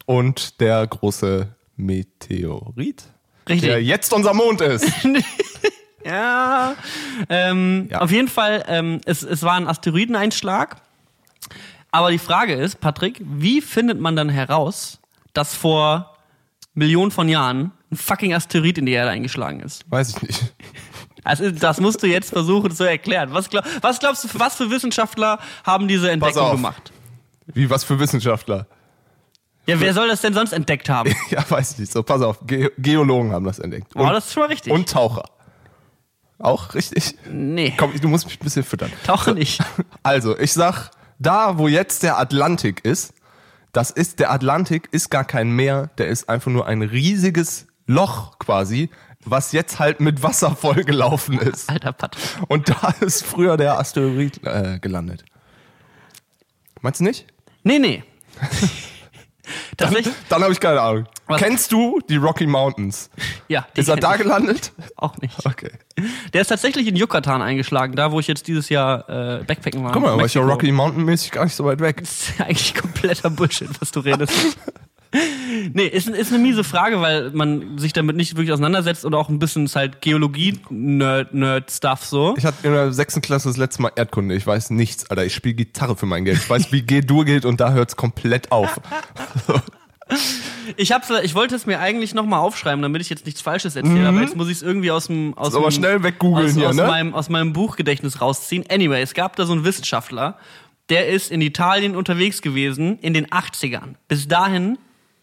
und der große Meteorit, Richtig. der jetzt unser Mond ist. [laughs] Ja. Ähm, Ja. Auf jeden Fall, ähm, es, es war ein Asteroideneinschlag. Aber die Frage ist, Patrick, wie findet man dann heraus, dass vor Millionen von Jahren ein fucking Asteroid in die Erde eingeschlagen ist? Weiß ich nicht. Also, das musst du jetzt versuchen zu erklären. Was, glaub, was glaubst du, was für Wissenschaftler haben diese Entdeckung gemacht? Wie was für Wissenschaftler? Ja, wer soll das denn sonst entdeckt haben? [laughs] Ja, weiß ich nicht. So, pass auf. Ge Geologen haben das entdeckt. Oh, das ist schon mal richtig. und Taucher. Auch richtig? nee, Komm, du musst mich ein bisschen füttern. tauche nicht. [laughs] Also, ich sag, da wo jetzt der Atlantik ist, das ist, der Atlantik ist gar kein Meer, der ist einfach nur ein riesiges Loch quasi, was jetzt halt mit Wasser vollgelaufen ist. Alter Patrick. Und da ist früher der Asteroid äh, gelandet. Meinst du nicht? Nee, nee. [laughs] Tatsächlich, Dann habe ich keine Ahnung. Was? Kennst du die Rocky Mountains? ja. die Ist er da ich. gelandet? [laughs] Auch nicht. Okay. Der ist tatsächlich in Yucatan eingeschlagen, da wo ich jetzt dieses Jahr äh, Backpacken war. Guck mal, war ich ja. Rocky Mountain mäßig gar nicht so weit weg. Das ist eigentlich kompletter Bullshit, was du redest. [laughs] [laughs] nee, ist, ist eine miese Frage, weil man sich damit nicht wirklich auseinandersetzt und auch ein bisschen ist halt Geologie-Nerd-Stuff so. Ich hatte in der sechsten Klasse das letzte Mal Erdkunde. Ich weiß nichts, Alter. Ich spiele Gitarre für mein Geld. Ich weiß, wie G-Dur geht und da hört's komplett auf. Ich, hab's, ich wollte es mir eigentlich nochmal aufschreiben, damit ich jetzt nichts Falsches erzähle, aber jetzt muss ich es irgendwie aus dem aus Mhm. dem- schnell aus, hier, aus ne? meinem aus meinem Buchgedächtnis rausziehen. Anyway, es gab da so einen Wissenschaftler, der ist in Italien unterwegs gewesen in den 80ern. Bis dahin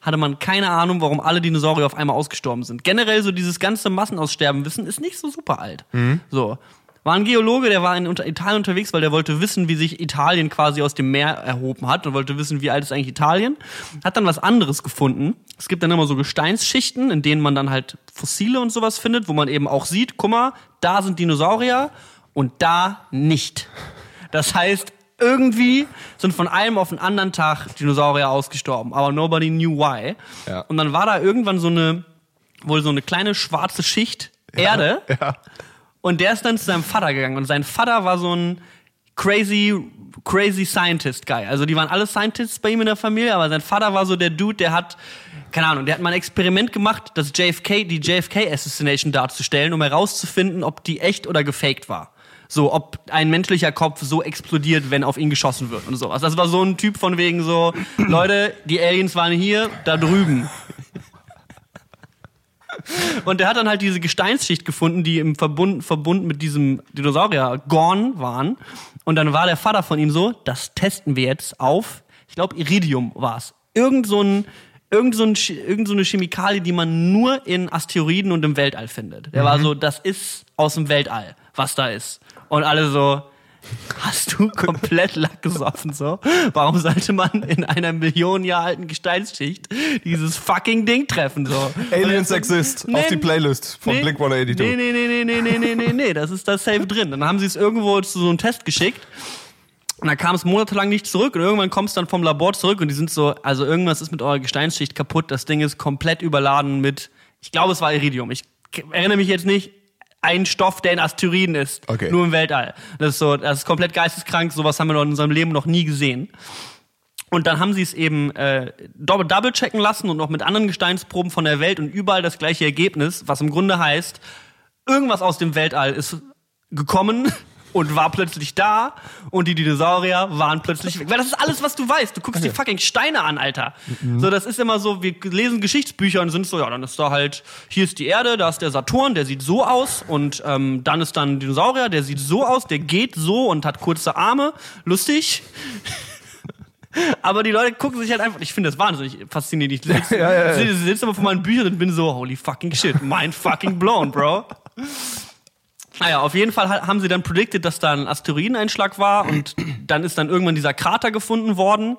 hatte man keine Ahnung, warum alle Dinosaurier auf einmal ausgestorben sind. Generell so dieses ganze Massenaussterben wissen ist nicht so super alt. Mhm. So. War ein Geologe, der war in Italien unterwegs, weil der wollte wissen, wie sich Italien quasi aus dem Meer erhoben hat und wollte wissen, wie alt ist eigentlich Italien. Hat dann was anderes gefunden. Es gibt dann immer so Gesteinsschichten, in denen man dann halt Fossile und sowas findet, wo man eben auch sieht, guck mal, da sind Dinosaurier und da nicht. Das heißt, irgendwie sind von einem auf den anderen Tag Dinosaurier ausgestorben, aber nobody knew why. Ja. Und dann war da irgendwann so eine, wohl so eine kleine schwarze Schicht Erde. Ja. Und der ist dann zu seinem Vater gegangen. Und sein Vater war so ein crazy, crazy Scientist Guy. Also die waren alle Scientists bei ihm in der Familie, aber sein Vater war so der Dude, der hat, keine Ahnung, der hat mal ein Experiment gemacht, das JFK, die JFK Assassination darzustellen, um herauszufinden, ob die echt oder gefaked war. So, ob ein menschlicher Kopf so explodiert, wenn auf ihn geschossen wird und sowas. Das war so ein Typ von wegen so, [clears throat] Leute, die Aliens waren hier, da drüben. Und der hat dann halt diese Gesteinsschicht gefunden, die im Verbund, Verbund mit diesem Dinosaurier Gorn waren. Und dann war der Vater von ihm so, das testen wir jetzt auf, ich glaube Iridium war's. Irgend so ein irgend so, ein, irgend so eine Chemikalie, die man nur in Asteroiden und im Weltall findet. Der war so, das ist aus dem Weltall, was da ist. Und alle so, hast du komplett Lack gesoffen so? Warum sollte man in einer Millionen Jahre alten Gesteinsschicht dieses fucking Ding treffen so? Aliens Exist nee, auf die Playlist von nee, Blink 182. Nee, nee, nee, nee, nee, nee, nee, nee, das ist das safe drin. Dann haben sie es irgendwo zu so einem Test geschickt. Und dann kam es monatelang nicht zurück und irgendwann kommt es dann vom Labor zurück und die sind so, also irgendwas ist mit eurer Gesteinsschicht kaputt, das Ding ist komplett überladen mit, ich glaube es war Iridium, ich erinnere mich jetzt nicht, ein Stoff, der in Asteroiden ist, Okay. nur im Weltall. Das ist so, das ist komplett geisteskrank, sowas haben wir in unserem Leben noch nie gesehen. Und dann haben sie es eben äh, double checken lassen und noch mit anderen Gesteinsproben von der Welt und überall das gleiche Ergebnis, was im Grunde heißt, irgendwas aus dem Weltall ist gekommen und war plötzlich da und die Dinosaurier waren plötzlich weg. Weil das ist alles, was du weißt. Du guckst die fucking Steine an, Alter. So, das ist immer so, wir lesen Geschichtsbücher und sind so, ja, dann ist da halt, hier ist die Erde, da ist der Saturn, der sieht so aus und ähm, dann ist dann ein Dinosaurier, der sieht so aus, der geht so und hat kurze Arme. Lustig. [laughs] Aber die Leute gucken sich halt einfach, ich finde das wahnsinnig faszinierend. Ich [laughs] sitze Ja, ja, ja. sitz immer vor meinen Büchern und bin so, holy fucking shit, mind fucking blown, bro. Naja, auf jeden Fall ha- haben sie dann predicted, dass da ein Asteroideneinschlag war und [clears throat] dann ist dann irgendwann dieser Krater gefunden worden.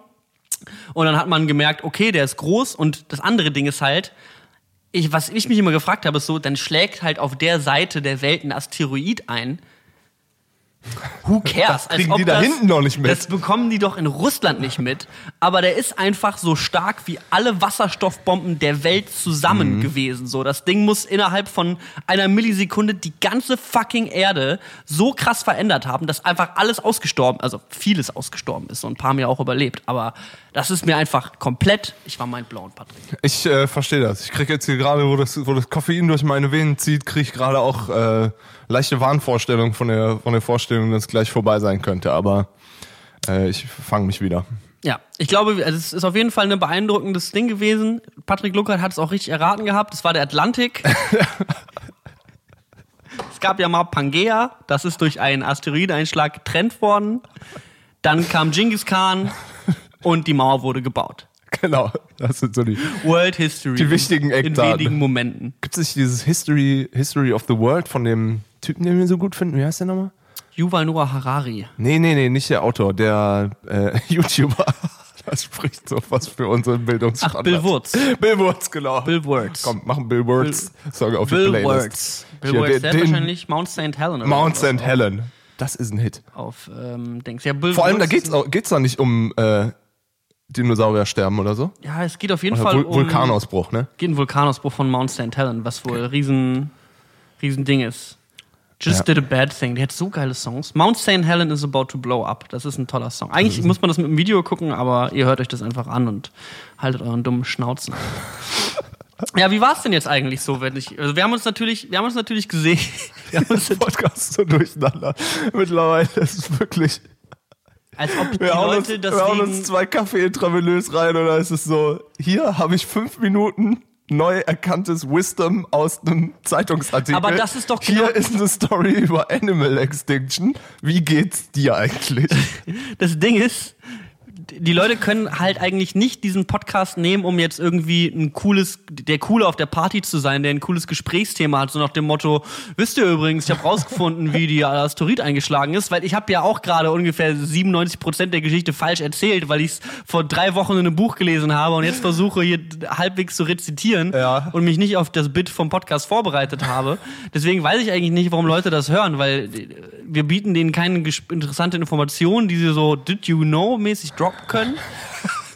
Und dann hat man gemerkt, okay, der ist groß und das andere Ding ist halt, ich, was ich mich immer gefragt habe, ist so, dann schlägt halt auf der Seite der Welt ein Asteroid ein. Who cares? Das kriegen die da hinten noch nicht mit. Das bekommen die doch in Russland nicht mit. Aber der ist einfach so stark wie alle Wasserstoffbomben der Welt zusammen Mhm. gewesen. So, das Ding muss innerhalb von einer Millisekunde die ganze fucking Erde so krass verändert haben, dass einfach alles ausgestorben, also vieles ausgestorben ist. So ein paar haben ja auch überlebt. Aber das ist mir einfach komplett, ich war mindblown, Patrick. Ich äh, verstehe das. Ich kriege jetzt hier gerade, wo das, wo das Koffein durch meine Venen zieht, kriege ich gerade auch äh, leichte Wahnvorstellung von der, von der Vorstellung, dass es gleich vorbei sein könnte. Aber äh, ich fange mich wieder. Ja, ich glaube, also es ist auf jeden Fall ein beeindruckendes Ding gewesen. Patrick Luckert hat es auch richtig erraten gehabt. Es war der Atlantik. [laughs] es gab ja mal Pangea, das ist durch einen Asteroideinschlag getrennt worden. Dann kam Genghis Khan und die Mauer wurde gebaut. Genau, das sind so die. World History. Die wichtigen In Eckdaten. wenigen Momenten. Gibt es nicht dieses History, History of the World von dem Typen, den wir so gut finden? Wie heißt der nochmal? Yuval Noah Harari. Nee, nee, nee, nicht der Autor, der äh, [laughs] YouTuber. Das spricht so was für unseren Bildungsstandard. Ach, Bill Wurz. Bill Wurz, genau. Bill Wurz. Komm, machen Bill Wurz Song auf die Bill Playlist. Wurz. Bill Wurz, den- der hat wahrscheinlich Mount St. Helena. oder Mount St. Helen. Das ist ein Hit. Auf ähm, Dings. Ja, Bill Vor allem, da Wurz geht's, ist auch, geht's da nicht um äh, Dinosauriersterben oder so? Ja, es geht auf jeden Oder Fall Vul um Vulkanausbruch, ne? geht ein Vulkanausbruch von Mount St. Helen, was wohl riesen riesen Ding ist. Just Ja. did a bad thing. Die hat so geile Songs. Mount St. Helen is about to blow up. Das ist ein toller Song. Eigentlich muss man das mit dem Video gucken, aber ihr hört euch das einfach an und haltet euren dummen Schnauzen. [laughs] ja, wie war es denn jetzt eigentlich so, wenn ich also wir haben uns natürlich, wir haben uns natürlich gesehen. [laughs] Wir haben uns, Podcast so durcheinander. Mittlerweile ist es wirklich. als ob die Wir Leute wir hauen uns zwei Kaffee intravenös rein oder ist es so, hier habe ich fünf Minuten neu erkanntes Wisdom aus einem Zeitungsartikel. Aber das ist doch genau- Hier ist eine Story über Animal Extinction. Wie geht's dir eigentlich? das Ding ist, die Leute können halt eigentlich nicht diesen Podcast nehmen, um jetzt irgendwie ein cooles, der Coole auf der Party zu sein, der ein cooles Gesprächsthema hat, so nach dem Motto, wisst ihr übrigens, ich habe rausgefunden, wie die Asteroid eingeschlagen ist, weil ich habe ja auch gerade ungefähr 97 Prozent der Geschichte falsch erzählt, weil ich es vor drei Wochen in einem Buch gelesen habe und jetzt versuche hier halbwegs zu rezitieren Ja. und mich nicht auf das Bit vom Podcast vorbereitet habe. Deswegen weiß ich eigentlich nicht, warum Leute das hören, weil wir bieten denen keine interessante Informationen, die sie so Did you know mäßig droppen können.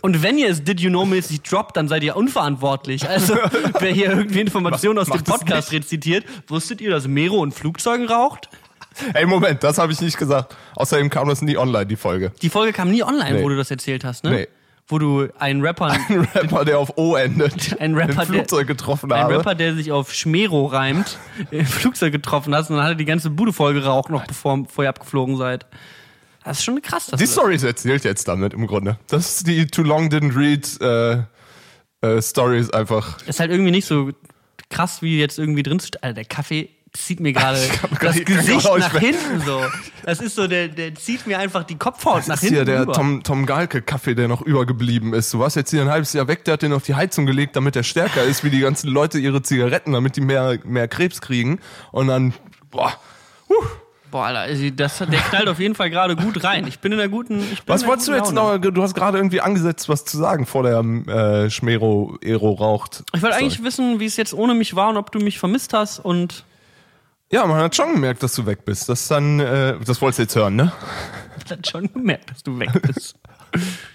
Und wenn ihr es Did you know mäßig droppt, dann seid ihr unverantwortlich. Also, wer hier irgendwie Informationen aus dem Podcast rezitiert, wusstet ihr, dass Mero in Flugzeugen raucht? Ey, Moment, das habe ich nicht gesagt. Außerdem kam das nie online, die Folge. Die Folge kam nie online, Nee. wo du das erzählt hast, ne? Nee. Wo du einen Rapper, [laughs] Ein Rapper, der auf O endet, [laughs] Ein Rapper, im der- Flugzeug getroffen ein habe. Rapper, der sich auf Schmero reimt, [laughs] im Flugzeug getroffen hast und dann hat er die ganze Bude voll geraucht, noch bevor, bevor ihr abgeflogen seid. Das ist schon krass. dass Die du- Stories erzählt jetzt damit im Grunde. Das ist die Too Long Didn't Read äh, äh, Stories einfach. ist halt irgendwie nicht so krass, wie jetzt irgendwie drin steht. Alter, der Kaffee zieht mir gerade [laughs] das Gesicht nach hinten so. Das ist so, der, der zieht mir einfach die Kopfhaut nach Das ist hinten hier der. Tom, Tom Galke Kaffee, der noch übergeblieben ist. Du warst jetzt hier ein halbes Jahr weg, der hat den auf die Heizung gelegt, damit der stärker ist, wie die ganzen Leute ihre Zigaretten, damit die mehr, mehr Krebs kriegen. Und dann, boah, Boah, Alter, also das, der knallt auf jeden Fall gerade gut rein. Ich bin in der guten. Was wolltest du jetzt Laune. noch, du hast gerade irgendwie angesetzt, was zu sagen vor der äh, Schmero Ero raucht. Ich wollte eigentlich wissen, wie es jetzt ohne mich war und ob du mich vermisst hast und Ja, man hat schon gemerkt, dass du weg bist. Das dann, äh, das wolltest du jetzt hören, ne? ich hat schon gemerkt, dass du weg bist. [laughs]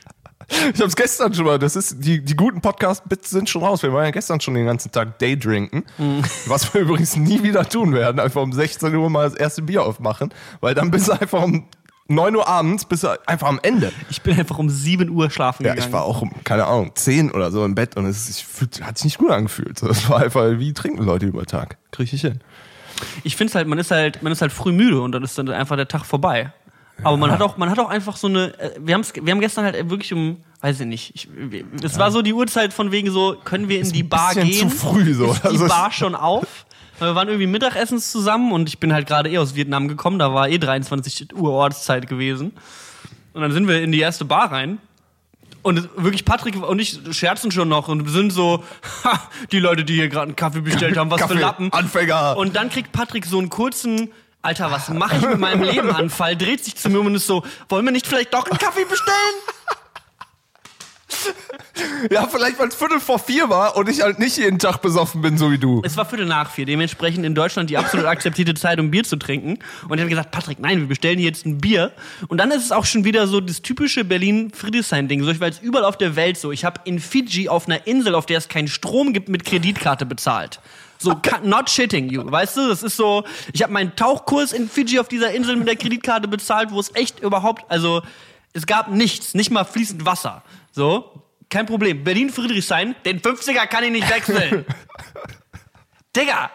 Ich hab's gestern schon mal, das ist, die, die guten Podcast-Bits sind schon raus. Wir waren ja gestern schon den ganzen Tag Daydrinken. Mhm. Was wir übrigens nie wieder tun werden. Einfach um 16 Uhr mal das erste Bier aufmachen. Weil dann bist du einfach um 9 Uhr abends, bist du einfach am Ende. Ich bin einfach um 7 Uhr schlafen Ja, gegangen. ich war auch um, keine Ahnung, 10 oder so im Bett und es ist, ich fühl, hat sich nicht gut angefühlt. Das war einfach, wie trinken Leute über Tag? Krieg ich hin. ich finde halt, man ist halt, man ist halt früh müde und dann ist dann einfach der Tag vorbei. Aber man hat auch, man hat auch einfach so eine. äh, Wir, haben's, wir haben gestern halt wirklich um, weiß ich nicht. Ich, es war so die Uhrzeit von wegen so, können wir in die Bar gehen? zu früh so. Ist die Also Bar schon auf? Wir waren irgendwie Mittagessens zusammen und ich bin halt gerade eh aus Vietnam gekommen. Da war eh 23 Uhr Ortszeit gewesen. Und dann sind wir in die erste Bar rein. Und wirklich Patrick und ich scherzen schon noch und sind so, [laughs] ha, die Leute, die hier gerade einen Kaffee bestellt [laughs] haben, was für Kaffee, Lappen. Anfänger. Und dann kriegt Patrick so einen kurzen, Alter, was mache ich mit meinem Leben Anfall, dreht sich zu mir und ist so, wollen wir nicht vielleicht doch einen Kaffee bestellen? Ja, vielleicht weil es Viertel vor vier war und ich halt nicht jeden Tag besoffen bin, so wie du. Es war Viertel nach vier, dementsprechend in Deutschland die absolut akzeptierte Zeit, um Bier zu trinken. Und er hat gesagt, Patrick, nein, wir bestellen hier jetzt ein Bier. Und dann ist es auch schon wieder so das typische Berlin-Friedrichshain-Ding. So, ich war jetzt überall auf der Welt so. Ich habe in Fiji auf einer Insel, auf der es keinen Strom gibt, mit Kreditkarte bezahlt. So, not shitting you, weißt du? Das ist so, ich habe meinen Tauchkurs in Fiji auf dieser Insel mit der Kreditkarte bezahlt, wo es echt überhaupt, also es gab nichts, nicht mal fließend Wasser. So, kein Problem. Berlin-Friedrichshain, den 50er kann ich nicht wechseln. [laughs] Digga,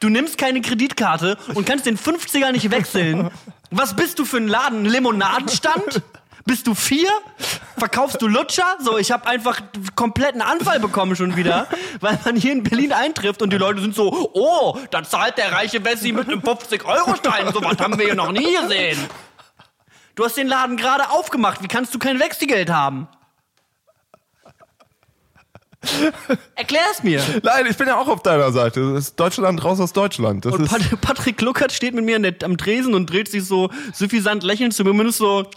du nimmst keine Kreditkarte und kannst den 50er nicht wechseln. Was bist du für ein Laden? Ein Limonadenstand? Bist du vier? Verkaufst du Lutscher? So, ich habe einfach kompletten Anfall bekommen schon wieder, [laughs] weil man hier in Berlin eintrifft und die Leute sind so, oh, da zahlt der reiche Wessi mit einem 50-Euro-Stein. So was haben wir hier noch nie gesehen. Du hast den Laden gerade aufgemacht. Wie kannst du kein Wechselgeld haben? Erklär's mir. Nein, ich bin ja auch auf deiner Seite. Das ist Deutschland raus aus Deutschland. Das Und Pat Patrick Luckert steht mit mir der, am Tresen und dreht sich so suffisant lächelnd zu mir ist so,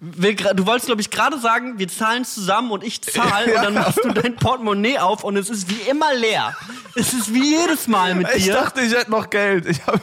will, du wolltest, glaube ich, gerade sagen, wir zahlen zusammen und ich zahle [laughs] und dann machst du dein Portemonnaie auf und es ist wie immer leer. Es ist wie jedes Mal mit ich dir. dachte, ich hätte noch Geld. Ich hab,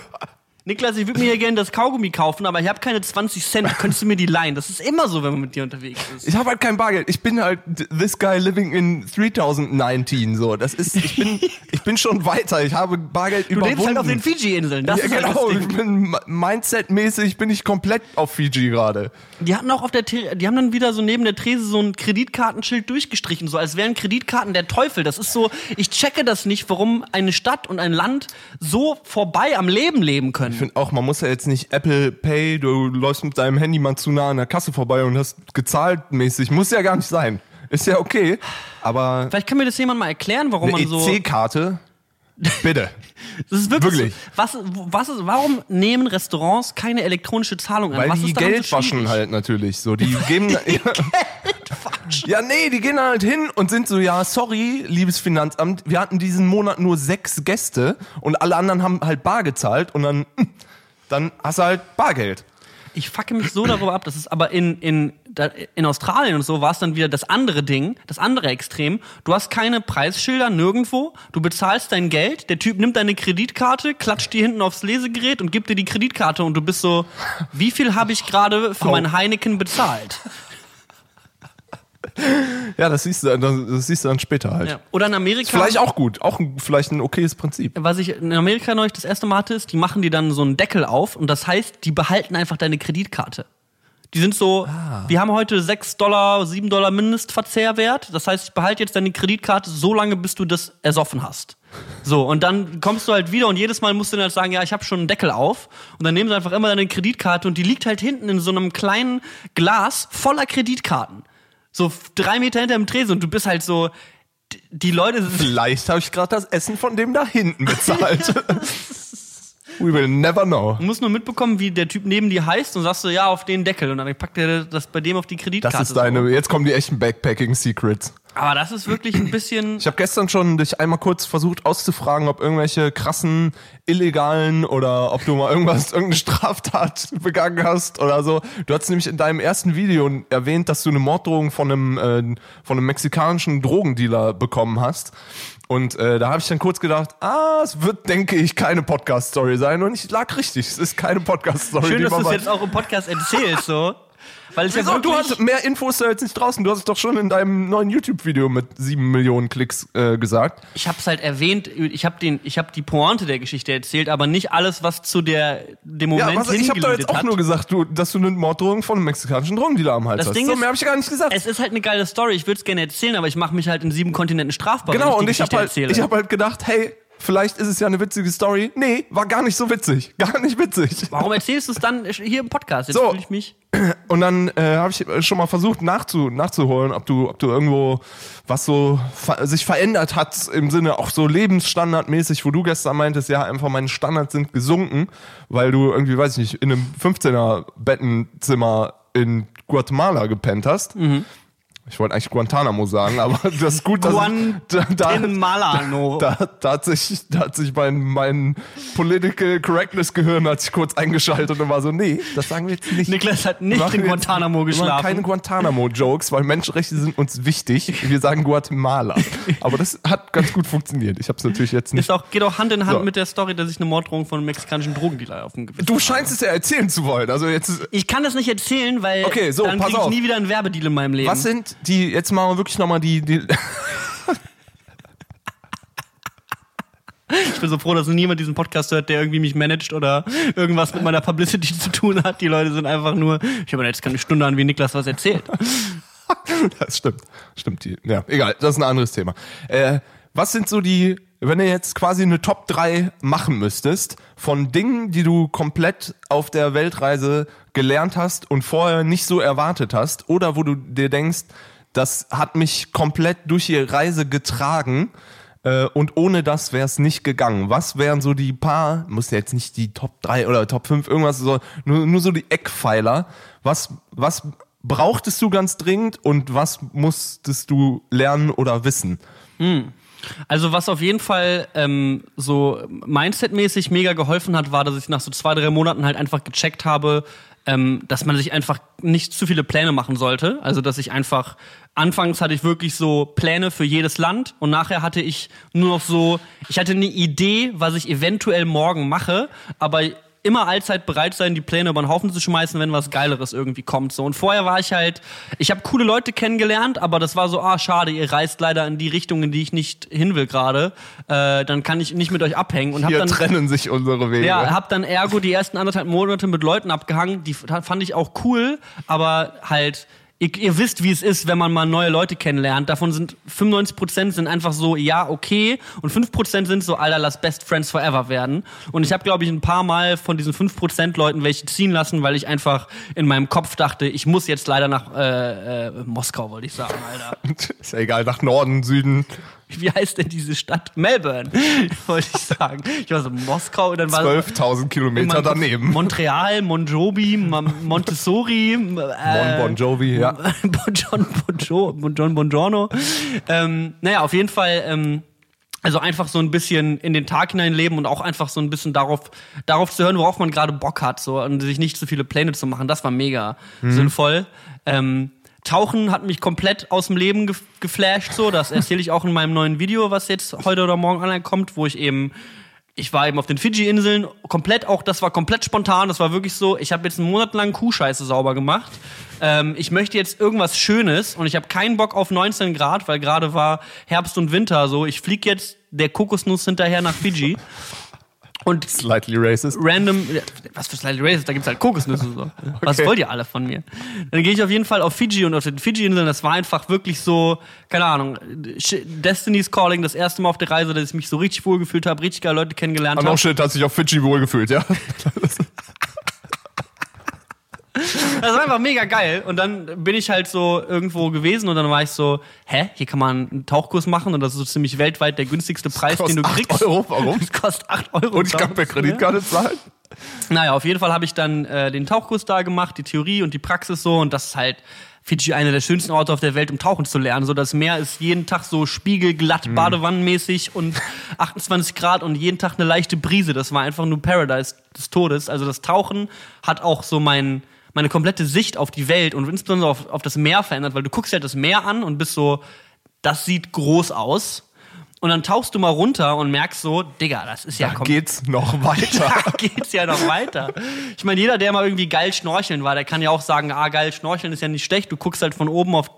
Niklas, ich würde mir hier gerne das Kaugummi kaufen, aber ich habe keine 20 Cent. Könntest du mir die leihen? Das ist immer so, wenn man mit dir unterwegs ist. ich habe halt kein Bargeld. Ich bin halt this guy living in 3019 so. Das ist ich bin [laughs] ich bin schon weiter. Ich habe Bargeld Du überwunden. lebst halt auf den Fiji-Inseln. Das ja, ist halt genau, das ich bin Mindset-mäßig bin ich komplett auf Fiji gerade. Die hatten auch auf der, die haben dann wieder so neben der Trese so ein Kreditkartenschild durchgestrichen, so als wären Kreditkarten der Teufel. Das ist so, ich checke das nicht, warum eine Stadt und ein Land so vorbei am Leben leben können. Ich finde auch, man muss ja jetzt nicht Apple Pay, du läufst mit deinem Handy mal zu nah an der Kasse vorbei und hast gezahlt mäßig. Muss ja gar nicht sein. Ist ja okay, aber Vielleicht kann mir das jemand mal erklären, warum man so. EC-Karte, bitte. [laughs] Das ist wirklich. Wirklich. So, was, was ist, warum nehmen Restaurants keine elektronische Zahlung an? Weil was die Geld so waschen halt natürlich. So, die geben. [laughs] Quatsch. Ja, [laughs] nee, die gehen halt hin und sind so, ja, sorry, liebes Finanzamt, wir hatten diesen Monat nur sechs Gäste und alle anderen haben halt bar gezahlt und dann, dann hast du halt Bargeld. Ich facke mich so darüber ab, dass es aber in, in, in Australien und so war es dann wieder das andere Ding, das andere Extrem. Du hast keine Preisschilder nirgendwo, du bezahlst dein Geld, der Typ nimmt deine Kreditkarte, klatscht die hinten aufs Lesegerät und gibt dir die Kreditkarte und du bist so, wie viel habe ich gerade für mein Heineken bezahlt? Ja, das siehst du, das, siehst du dann später halt. Ja. Oder in Amerika. Vielleicht auch gut, auch ein, vielleicht ein okayes Prinzip. was ich in Amerika neulich das erste Mal hatte, ist, die machen dir dann so einen Deckel auf und das heißt, die behalten einfach deine Kreditkarte. Die sind so, Ah. wir haben heute 6 Dollar, 7 Dollar Mindestverzehrwert. Das heißt, ich behalte jetzt deine Kreditkarte so lange, bis du das ersoffen hast. So, und dann kommst du halt wieder und jedes Mal musst du dann halt sagen, ja, ich habe schon einen Deckel auf. Und dann nehmen sie einfach immer deine Kreditkarte und die liegt halt hinten in so einem kleinen Glas voller Kreditkarten. So drei Meter hinter dem Tresen und du bist halt so, die Leute sind Vielleicht habe ich gerade das Essen von dem da hinten bezahlt. [laughs] [laughs] We will never know. Du musst nur mitbekommen, wie der Typ neben dir heißt und sagst du, ja, auf den Deckel. Und dann packt er das bei dem auf die Kreditkarte. Das ist deine, jetzt kommen die echten Backpacking-Secrets. So. Aber das ist wirklich ein bisschen. Ich habe gestern schon dich einmal kurz versucht auszufragen, ob irgendwelche krassen, illegalen oder ob du mal irgendwas, [laughs] irgendeine Straftat begangen hast oder so. Du hast nämlich in deinem ersten Video erwähnt, dass du eine Morddrohung von einem, äh, von einem mexikanischen Drogendealer bekommen hast. Und äh, da habe ich dann kurz gedacht, ah, es wird, denke ich, keine Podcast-Story sein. Und ich lag richtig, es ist keine Podcast-Story. Schön, die dass du es jetzt auch im Podcast erzählst, so. Weil es ja Wieso? Du wirklich. hast mehr Infos da jetzt nicht draußen. Du hast es doch schon in deinem neuen YouTube-Video mit sieben Millionen Klicks äh, gesagt. Ich habe es halt erwähnt, ich habe den, ich habe die Pointe der Geschichte erzählt, aber nicht alles, was zu der dem Ja, Moment was, ich habe da jetzt auch hat. nur gesagt, du, dass du eine Morddrohung von einem mexikanischen Drogendealer am Hals Das hast. Ding so, ist- mehr habe ich gar nicht gesagt. es ist halt eine geile Story. Ich würde es gerne erzählen, aber ich mache mich halt in sieben Kontinenten strafbar. genau, und ich habe halt, ich hab halt gedacht, hey, vielleicht ist es ja eine witzige Story. Nee, war gar nicht so witzig. [laughs] Gar nicht witzig. Warum erzählst du es dann hier im Podcast? Jetzt So. fühle ich mich. [clears throat] Und dann äh, habe ich schon mal versucht nachzu, nachzuholen, ob du, ob du irgendwo was so ver sich verändert hat im Sinne auch so lebensstandardmäßig, wo du gestern meintest, ja, einfach meine Standards sind gesunken, weil du irgendwie, weiß ich nicht, in einem 15er Bettenzimmer in Guatemala gepennt hast. Mhm. Ich wollte eigentlich Guantanamo sagen, aber [laughs] das ist gut, dass da, da, da, da hat sich, da hat sich mein, mein Political Correctness Gehirn hat sich kurz eingeschaltet und war so, nee, das sagen wir jetzt nicht. Niklas hat nicht in jetzt- Guantanamo wir machen geschlafen. keine Guantanamo-Jokes, weil Menschenrechte sind uns wichtig. Wir sagen Guatemala. Aber das hat ganz gut funktioniert. Ich habe es natürlich jetzt nicht. Ist auch, geht auch Hand in Hand So. mit der Story, dass ich eine Morddrohung von einem mexikanischen Drogendealer auf dem Gewissen Du scheinst es ja erzählen zu wollen. Also jetzt, Ich kann das nicht erzählen, weil Okay, so, dann kriege ich auf. nie wieder einen Werbedeal in meinem Leben. was sind die, jetzt machen wir wirklich nochmal die, die Ich bin so froh, dass niemand diesen Podcast hört, der irgendwie mich managt oder irgendwas mit meiner Publicity zu tun hat. Die Leute sind einfach nur, ich habe jetzt keine Stunde an, wie Niklas was erzählt. [laughs] Das stimmt. Stimmt. Die, ja, egal, das ist ein anderes Thema. Äh, was sind so die, wenn du jetzt quasi eine Top 3 machen müsstest, von Dingen, die du komplett auf der Weltreise gelernt hast und vorher nicht so erwartet hast, oder wo du dir denkst, das hat mich komplett durch die Reise getragen äh, und ohne das wäre es nicht gegangen. Was wären so die paar, muss jetzt nicht die Top 3 oder Top 5, irgendwas, so, nur, nur so die Eckpfeiler. Was, was brauchtest du ganz dringend und was musstest du lernen oder wissen? Also was auf jeden Fall ähm, so Mindset-mäßig mega geholfen hat, war, dass ich nach so zwei, drei Monaten halt einfach gecheckt habe, ähm, dass man sich einfach nicht zu viele Pläne machen sollte. Also dass ich einfach, anfangs hatte ich wirklich so Pläne für jedes Land und nachher hatte ich nur noch so, ich hatte eine Idee, was ich eventuell morgen mache, aber immer allzeit bereit sein, die Pläne über den Haufen zu schmeißen, wenn was Geileres irgendwie kommt. So und vorher war ich halt, ich habe coole Leute kennengelernt, aber das war so, ah schade, ihr reist leider in die Richtung, in die ich nicht hin will gerade. Äh, dann kann ich nicht mit euch abhängen und hab Hier dann trennen sich unsere Wege. ja, hab dann ergo die ersten anderthalb Monate mit Leuten abgehangen. Die fand ich auch cool, aber halt, ihr, ihr wisst, wie es ist, wenn man mal neue Leute kennenlernt. Davon sind 95% sind einfach so, ja, okay. Und 5% sind so, Alter, lass Best Friends Forever werden. Und ich habe, glaube ich, ein paar Mal von diesen 5% Leuten welche ziehen lassen, weil ich einfach in meinem Kopf dachte, ich muss jetzt leider nach äh, äh, Moskau, wollte ich sagen, Alter. [laughs] Ist ja egal, nach Norden, Süden. [laughs] wie heißt denn diese Stadt? Melbourne, [laughs] wollte ich sagen. Ich war so Moskau und dann war 12.000 Kilometer daneben. Montreal, Monjobi, Montessori, äh, Mon Bon Jovi, ja. [laughs] Bon John, bon jo, bon John Bongiorno. Ähm, naja, auf jeden Fall, ähm, also einfach so ein bisschen in den Tag hineinleben und auch einfach so ein bisschen darauf, darauf zu hören, worauf man gerade Bock hat, so und sich nicht zu viele Pläne zu machen. Das war mega Mhm. sinnvoll. Ähm, Tauchen hat mich komplett aus dem Leben gef geflasht, so. Das erzähle ich auch in meinem neuen Video, was jetzt heute oder morgen online kommt, wo ich eben ich war eben auf den Fidschi-Inseln, komplett auch, das war komplett spontan, das war wirklich so, ich habe jetzt einen Monat lang Kuhscheiße sauber gemacht. Ähm, ich möchte jetzt irgendwas Schönes und ich habe keinen Bock auf 19 Grad, weil gerade war Herbst und Winter so. Ich flieg jetzt der Kokosnuss hinterher nach Fidschi. Und Slightly racist. random, was für Slightly Racist, da gibt's halt Kokosnüsse so. [laughs] Was wollt ihr alle von mir? Dann gehe ich auf jeden Fall auf Fiji und auf den Fiji-Inseln, das war einfach wirklich so, keine Ahnung, Destiny's Calling, das erste Mal auf der Reise, dass ich mich so richtig wohl gefühlt habe, richtig geile Leute kennengelernt habe. auch shit, hat sich auf Fidschi wohl gefühlt, ja. [laughs] [laughs] Das war einfach mega geil. Und dann bin ich halt so irgendwo gewesen und dann war ich so, hä, hier kann man einen Tauchkurs machen und das ist so ziemlich weltweit der günstigste Preis, den du kriegst. Euro, warum? [laughs] Das kostet 8 Euro. Und ich kann per Kreditkarte zahlen. Naja, auf jeden Fall habe ich dann äh, den Tauchkurs da gemacht, die Theorie und die Praxis so und das ist halt Fidschi einer der schönsten Orte auf der Welt, um tauchen zu lernen. So das Meer ist jeden Tag so spiegelglatt, badewannenmäßig und [laughs] 28 Grad und jeden Tag eine leichte Brise. Das war einfach nur Paradise des Todes. Also das Tauchen hat auch so mein, meine komplette Sicht auf die Welt und insbesondere auf, auf das Meer verändert, weil du guckst halt das Meer an und bist so, das sieht groß aus. Und dann tauchst du mal runter und merkst so, Digga, das ist ja Da geht's noch [laughs] weiter. da geht's ja noch weiter. Ich meine, jeder, der mal irgendwie geil schnorcheln war, der kann ja auch sagen, ah, geil schnorcheln ist ja nicht schlecht. Du guckst halt von oben auf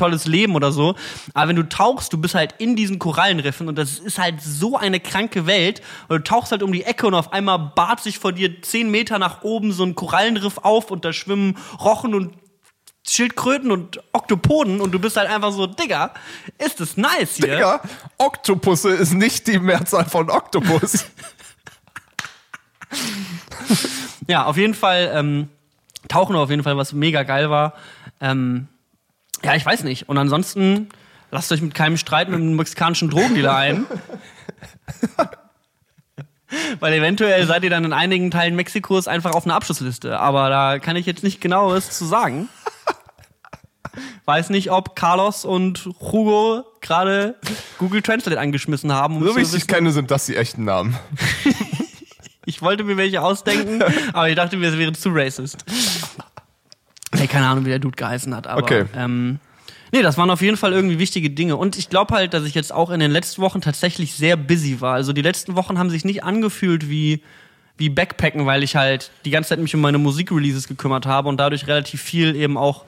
tolles Leben oder so. Aber wenn du tauchst, du bist halt in diesen Korallenriffen und das ist halt so eine kranke Welt. Und du tauchst halt um die Ecke und auf einmal bahrt sich vor dir zehn Meter nach oben so ein Korallenriff auf und da schwimmen Rochen und Schildkröten und Oktopoden und du bist halt einfach so, Digga, ist das nice hier. Digga, Oktopusse ist nicht die Mehrzahl von Oktopus. [laughs] Ja, auf jeden Fall, ähm, Tauchen auf jeden Fall, was mega geil war. Ähm, ja, ich weiß nicht. Und ansonsten lasst euch mit keinem Streit mit einem mexikanischen Drogendealer ein. [laughs] Weil eventuell seid ihr dann in einigen Teilen Mexikos einfach auf einer Abschlussliste. Aber da kann ich jetzt nicht genaues zu sagen. Weiß nicht, ob Carlos und Hugo gerade Google Translate angeschmissen haben. Um So zu wie ich dich kenne, sind das die echten Namen. [laughs] Ich wollte mir welche ausdenken, [laughs] aber ich dachte mir, es wäre zu racist. Nee, keine Ahnung, wie der Dude geheißen hat, aber. Okay. Ähm, nee, das waren auf jeden Fall irgendwie wichtige Dinge. Und ich glaube halt, dass ich jetzt auch in den letzten Wochen tatsächlich sehr busy war. Also die letzten Wochen haben sich nicht angefühlt wie, wie Backpacken, weil ich halt die ganze Zeit mich um meine Musikreleases gekümmert habe und dadurch relativ viel eben auch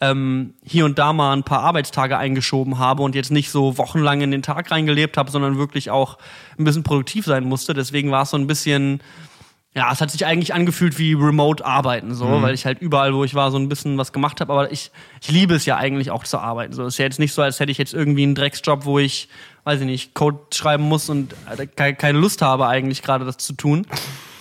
ähm, hier und da mal ein paar Arbeitstage eingeschoben habe und jetzt nicht so wochenlang in den Tag reingelebt habe, sondern wirklich auch ein bisschen produktiv sein musste. Deswegen war es so ein bisschen, ja, es hat sich eigentlich angefühlt wie Remote Arbeiten, so, weil ich halt überall, wo ich war, so ein bisschen was gemacht habe. Aber ich, ich liebe es ja eigentlich auch zu arbeiten. So, es ist ja jetzt nicht so, als hätte ich jetzt irgendwie einen Drecksjob, wo ich, weiß ich nicht, Code schreiben muss und äh, ke- keine Lust habe eigentlich gerade das zu tun.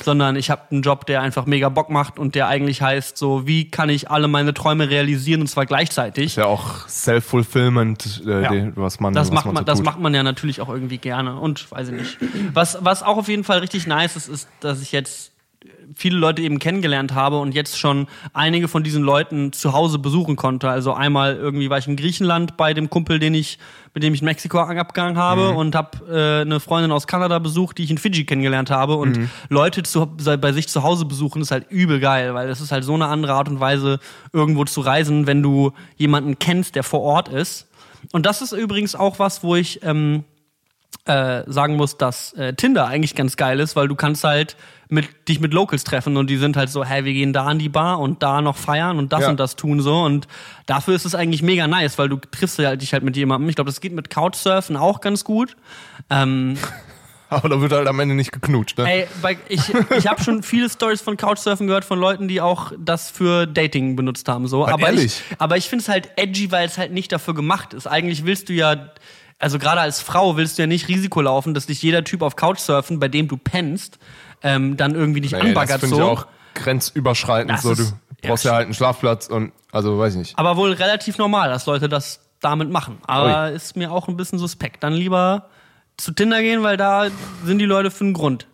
Sondern ich habe einen Job, der einfach mega Bock macht und der eigentlich heißt, so, wie kann ich alle meine Träume realisieren und zwar gleichzeitig. Ist ja auch Self-Fulfillment, äh, Ja. was man Das was macht man, man, so das tut. macht man ja natürlich auch irgendwie gerne und weiß ich nicht. Was, was auch auf jeden Fall richtig nice ist, ist, dass ich jetzt viele Leute eben kennengelernt habe und jetzt schon einige von diesen Leuten zu Hause besuchen konnte. Also einmal irgendwie war ich in Griechenland bei dem Kumpel, den ich, mit dem ich in Mexiko abgegangen habe und habe äh, eine Freundin aus Kanada besucht, die ich in Fidschi kennengelernt habe. Und Leute zu, bei sich zu Hause besuchen ist halt übel geil, weil es ist halt so eine andere Art und Weise, irgendwo zu reisen, wenn du jemanden kennst, der vor Ort ist. Und das ist übrigens auch was, wo ich ähm, äh, sagen muss, dass äh, Tinder eigentlich ganz geil ist, weil du kannst halt mit, dich mit Locals treffen und die sind halt so, hey, wir gehen da an die Bar und da noch feiern und das Ja. und das tun so und dafür ist es eigentlich mega nice, weil du triffst halt dich halt mit jemandem. Ich glaube, das geht mit Couchsurfen auch ganz gut. Ähm, [laughs] Aber da wird halt am Ende nicht geknutscht, ne? Ey, ich, ich habe schon viele Stories von Couchsurfen gehört von Leuten, die auch das für Dating benutzt haben. So. Halt Aber ich, ehrlich? aber ich finde es halt edgy, weil es halt nicht dafür gemacht ist. Eigentlich willst du ja, also gerade als Frau willst du ja nicht Risiko laufen, dass dich jeder Typ auf Couchsurfen, bei dem du pennst, ähm, dann irgendwie nicht Nee, das anbaggert finde so. ich auch grenzüberschreitend. Das So, du ist- brauchst ja, ja halt einen Schlafplatz und, also weiß ich nicht. Aber wohl relativ normal, dass Leute das damit machen. Aber ist mir auch ein bisschen suspekt. Dann lieber zu Tinder gehen, weil da sind die Leute für einen Grund.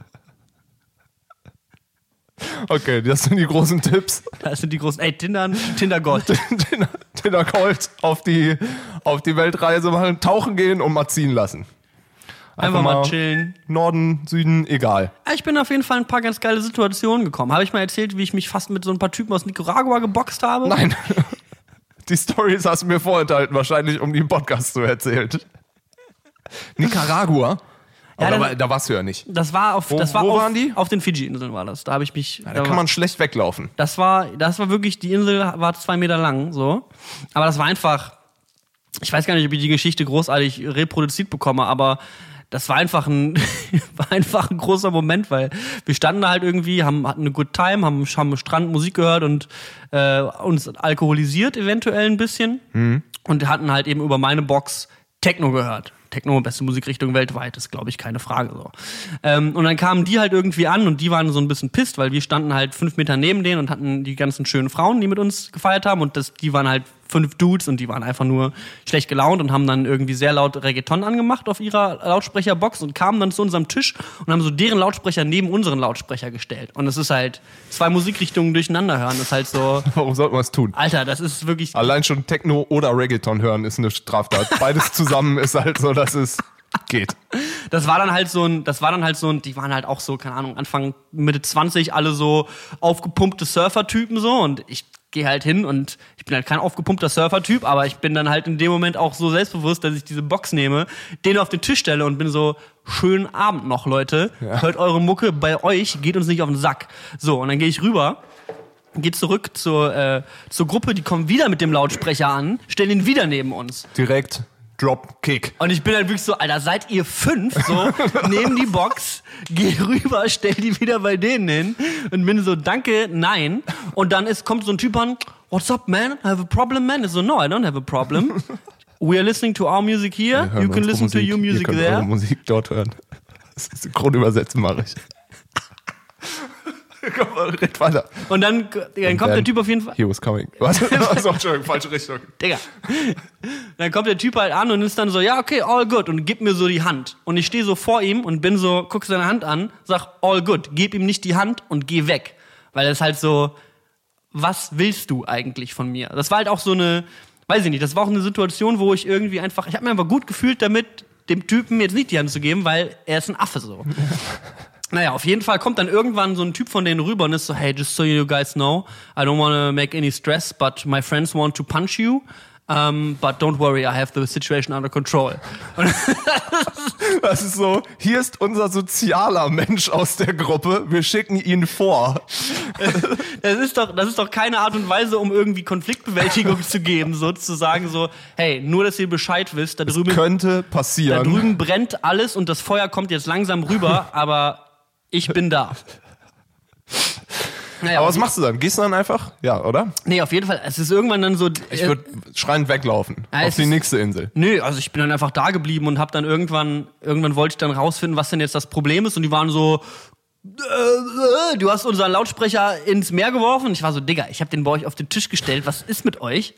Okay, das sind die großen Tipps. Das sind die großen, ey, [laughs] Tinder, Tinder Gold. Tinder, Tinder Gold auf die, auf die Weltreise machen, tauchen gehen und mal ziehen lassen. Einfach mal chillen. Norden, Süden, egal. Ich bin auf jeden Fall in ein paar ganz geile Situationen gekommen. Habe ich mal erzählt, wie ich mich fast mit so ein paar Typen aus Nicaragua geboxt habe? Nein. [laughs] Die Stories hast du mir vorenthalten, wahrscheinlich, um die im Podcast zu erzählen. Nicaragua? Ja, Aber dann- da, war- da warst du ja nicht. Das war auf, das war wo auf, waren die? auf den Fidschi-Inseln war das. Da habe ich mich. Da da kann war- man schlecht weglaufen. Das war, das war wirklich, die Insel war zwei Meter lang, so. Aber das war einfach, ich weiß gar nicht, ob ich die Geschichte großartig reproduziert bekomme, aber das war einfach ein, [laughs] war einfach ein großer Moment, weil wir standen da halt irgendwie, haben, hatten eine good time, haben, haben Strand Musik gehört und äh, uns alkoholisiert eventuell ein bisschen und hatten halt eben über meine Box Techno gehört. Techno, beste Musikrichtung weltweit, ist, glaube ich, keine Frage so. Ähm, und dann kamen die halt irgendwie an und die waren so ein bisschen pisst, weil wir standen halt fünf Meter neben denen und hatten die ganzen schönen Frauen, die mit uns gefeiert haben und das, die waren halt fünf Dudes und die waren einfach nur schlecht gelaunt und haben dann irgendwie sehr laut Reggaeton angemacht auf ihrer Lautsprecherbox und kamen dann zu unserem Tisch und haben so deren Lautsprecher neben unseren Lautsprecher gestellt. Und es ist halt zwei Musikrichtungen durcheinander hören, das ist halt so, [laughs] Warum sollte man es tun? Alter, das ist wirklich Allein schon Techno oder Reggaeton hören ist eine Straftat. Beides zusammen ist halt so, dass es geht. das war dann halt so ein, das war dann halt so ein, die waren halt auch so, keine Ahnung, Anfang, Mitte 20, alle so aufgepumpte Surfer-Typen so und ich gehe halt hin und ich bin halt kein aufgepumpter Surfer-Typ, aber ich bin dann halt in dem Moment auch so selbstbewusst, dass ich diese Box nehme, den auf den Tisch stelle und bin so, schönen Abend noch, Leute. Hört eure Mucke bei euch, geht uns nicht auf den Sack. So, und dann gehe ich rüber, gehe zurück zur, äh, zur Gruppe, die kommen wieder mit dem Lautsprecher an, stellen ihn wieder neben uns. Direkt Drop Kick. Und ich bin halt wirklich so, Alter, seid ihr fünf? So, [laughs] nehm die Box, geh rüber, stell die wieder bei denen hin und bin so, danke, nein. Und dann ist, kommt so ein Typ an, what's up, man? I have a problem, man? Ich so, no, I don't have a problem. We are listening to our music here. You can listen to Musik. your Ihr music there. Musik dort hören. [laughs] Das synchron übersetzen mache ich. Komm, red weiter. Und dann, dann kommt der Typ auf jeden Fall. He was coming. Was? [laughs] Achso, Entschuldigung, falsche Richtung. Digga. Dann kommt der Typ halt an und ist dann so, ja, okay, all good. Und gibt mir so die Hand. Und ich stehe so vor ihm und bin so, guck seine Hand an, sag, all good. Gib ihm nicht die Hand und geh weg. Weil das halt so, was willst du eigentlich von mir? Das war halt auch so eine, weiß ich nicht, das war auch eine Situation, wo ich irgendwie einfach, ich habe mir einfach gut gefühlt damit, dem Typen jetzt nicht die Hand zu geben, weil er ist ein Affe so. [laughs] Naja, auf jeden Fall kommt dann irgendwann so ein Typ von denen rüber und ist so, hey, just so you guys know, I don't want to make any stress, but my friends want to punch you. Um, but don't worry, I have the situation under control. [laughs] Das ist so, hier ist unser sozialer Mensch aus der Gruppe, wir schicken ihn vor. [laughs] das ist doch, das ist doch keine Art und Weise, um irgendwie Konfliktbewältigung zu geben, so zu sagen so, hey, nur dass ihr Bescheid wisst, da drüben, Könnte da passieren. drüben brennt alles und das Feuer kommt jetzt langsam rüber, aber ich bin da. Naja, Aber was machst du dann? Gehst du dann einfach? Ja, oder? Nee, auf jeden Fall. Es ist irgendwann dann so. Ich äh, würde schreiend weglaufen. Auf die nächste Insel. Nö, also ich bin dann einfach da geblieben und hab dann irgendwann, irgendwann wollte ich dann rausfinden, was denn jetzt das Problem ist. Und die waren so, äh, äh, du hast unseren Lautsprecher ins Meer geworfen. Ich war so, Digga, ich habe den bei euch auf den Tisch gestellt. Was ist mit euch?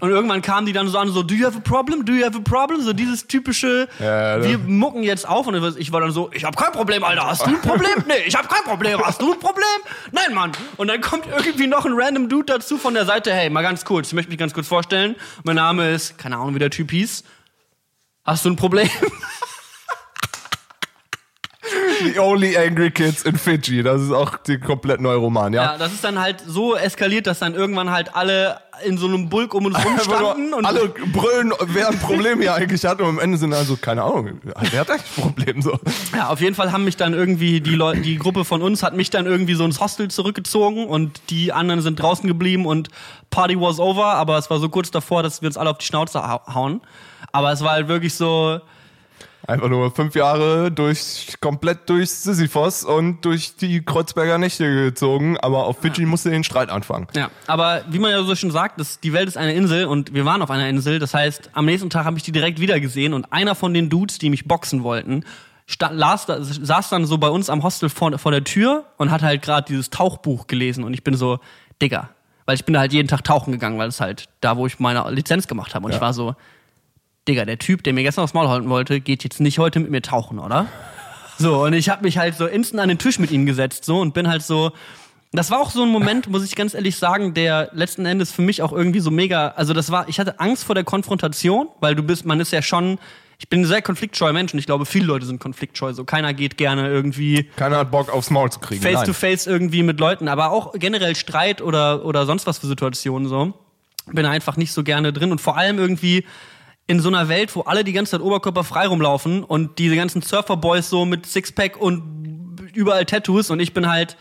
Und irgendwann kamen die dann so an, so, do you have a problem? Do you have a problem? So dieses typische, Ja, wir mucken jetzt auf. Und ich war dann so, ich habe kein Problem, Alter. Hast du ein Problem? [laughs] Nee, ich habe kein Problem. Hast du ein Problem? Nein, Mann. Und dann kommt irgendwie noch ein random Dude dazu von der Seite. Hey, mal ganz kurz, ich möchte mich ganz kurz vorstellen. Mein Name ist, keine Ahnung, wie der Typ hieß. Hast du ein Problem? The Only Angry Kids in Fiji. Das ist auch die komplett neue Roman, ja? Ja, das ist dann halt so eskaliert, dass dann irgendwann halt alle in so einem Bulk um uns [laughs] rum standen und alle brüllen, wer ein Problem hier eigentlich hat und am Ende sind also, keine Ahnung, wer hat eigentlich ein Problem so? ja, auf jeden Fall haben mich dann irgendwie die Leute, die Gruppe von uns hat mich dann irgendwie so ins Hostel zurückgezogen und die anderen sind draußen geblieben und Party was over, aber es war so kurz davor, dass wir uns alle auf die Schnauze hau- hauen. Aber es war halt wirklich so, Einfach nur fünf Jahre durch, komplett durch Sisyphos und durch die Kreuzberger Nächte gezogen, aber auf Fidschi musste den Streit anfangen. Ja, aber wie man ja so schon sagt, das, die Welt ist eine Insel und wir waren auf einer Insel. Das heißt, am nächsten Tag habe ich die direkt wieder gesehen und einer von den Dudes, die mich boxen wollten, las, saß dann so bei uns am Hostel vor, vor der Tür und hat halt gerade dieses Tauchbuch gelesen und ich bin so, Digga, weil ich bin da halt jeden Tag tauchen gegangen, weil es halt da, wo ich meine Lizenz gemacht habe und ich war so, Digga, der Typ, der mir gestern aufs Maul halten wollte, geht jetzt nicht heute mit mir tauchen, oder? So, und ich habe mich halt so instant an den Tisch mit ihm gesetzt, so, und bin halt so, das war auch so ein Moment, muss ich ganz ehrlich sagen, der letzten Endes für mich auch irgendwie so mega, also das war, ich hatte Angst vor der Konfrontation, weil du bist, man ist ja schon, ich bin ein sehr konfliktscheuer Mensch und ich glaube, viele Leute sind konfliktscheu, so keiner geht gerne irgendwie Keiner hat Bock aufs Maul zu kriegen. face Nein. to face irgendwie mit Leuten, aber auch generell Streit oder, oder sonst was für Situationen so. Bin einfach nicht so gerne drin und vor allem irgendwie in so einer Welt, wo alle die ganze Zeit oberkörperfrei rumlaufen und diese ganzen Surferboys so mit Sixpack und überall Tattoos und ich bin halt,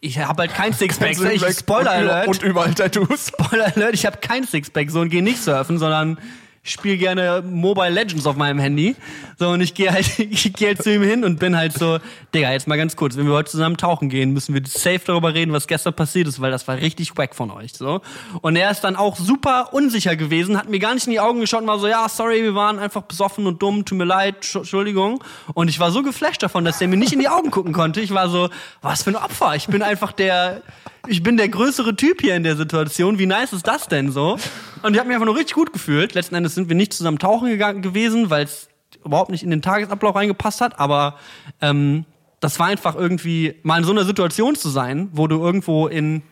ich habe halt kein Sixpack. [laughs] Sind ich, weg Spoiler und, Alert. Und überall Tattoos. [laughs] Spoiler Alert, ich habe kein Sixpack so und gehe nicht surfen, sondern ich spiele gerne Mobile Legends auf meinem Handy. So und ich gehe halt, [laughs] ich halt zu ihm hin und bin halt so, Digga, jetzt mal ganz kurz, wenn wir heute zusammen tauchen gehen, müssen wir safe darüber reden, was gestern passiert ist, weil das war richtig wack von euch. So. Und er ist dann auch super unsicher gewesen, hat mir gar nicht in die Augen geschaut und war so, ja, sorry, wir waren einfach besoffen und dumm, tut mir leid, Sch- Entschuldigung. Und ich war so geflasht davon, dass er mir nicht in die Augen gucken konnte. Ich war so, was für ein Opfer. Ich bin einfach der, ich bin der größere Typ hier in der Situation. Wie nice ist das denn so? Und ich habe mich einfach nur richtig gut gefühlt. Letzten Endes sind wir nicht zusammen tauchen gegangen gewesen, weil es überhaupt nicht in den Tagesablauf reingepasst hat. Aber ähm, das war einfach irgendwie mal in so einer Situation zu sein, wo du irgendwo in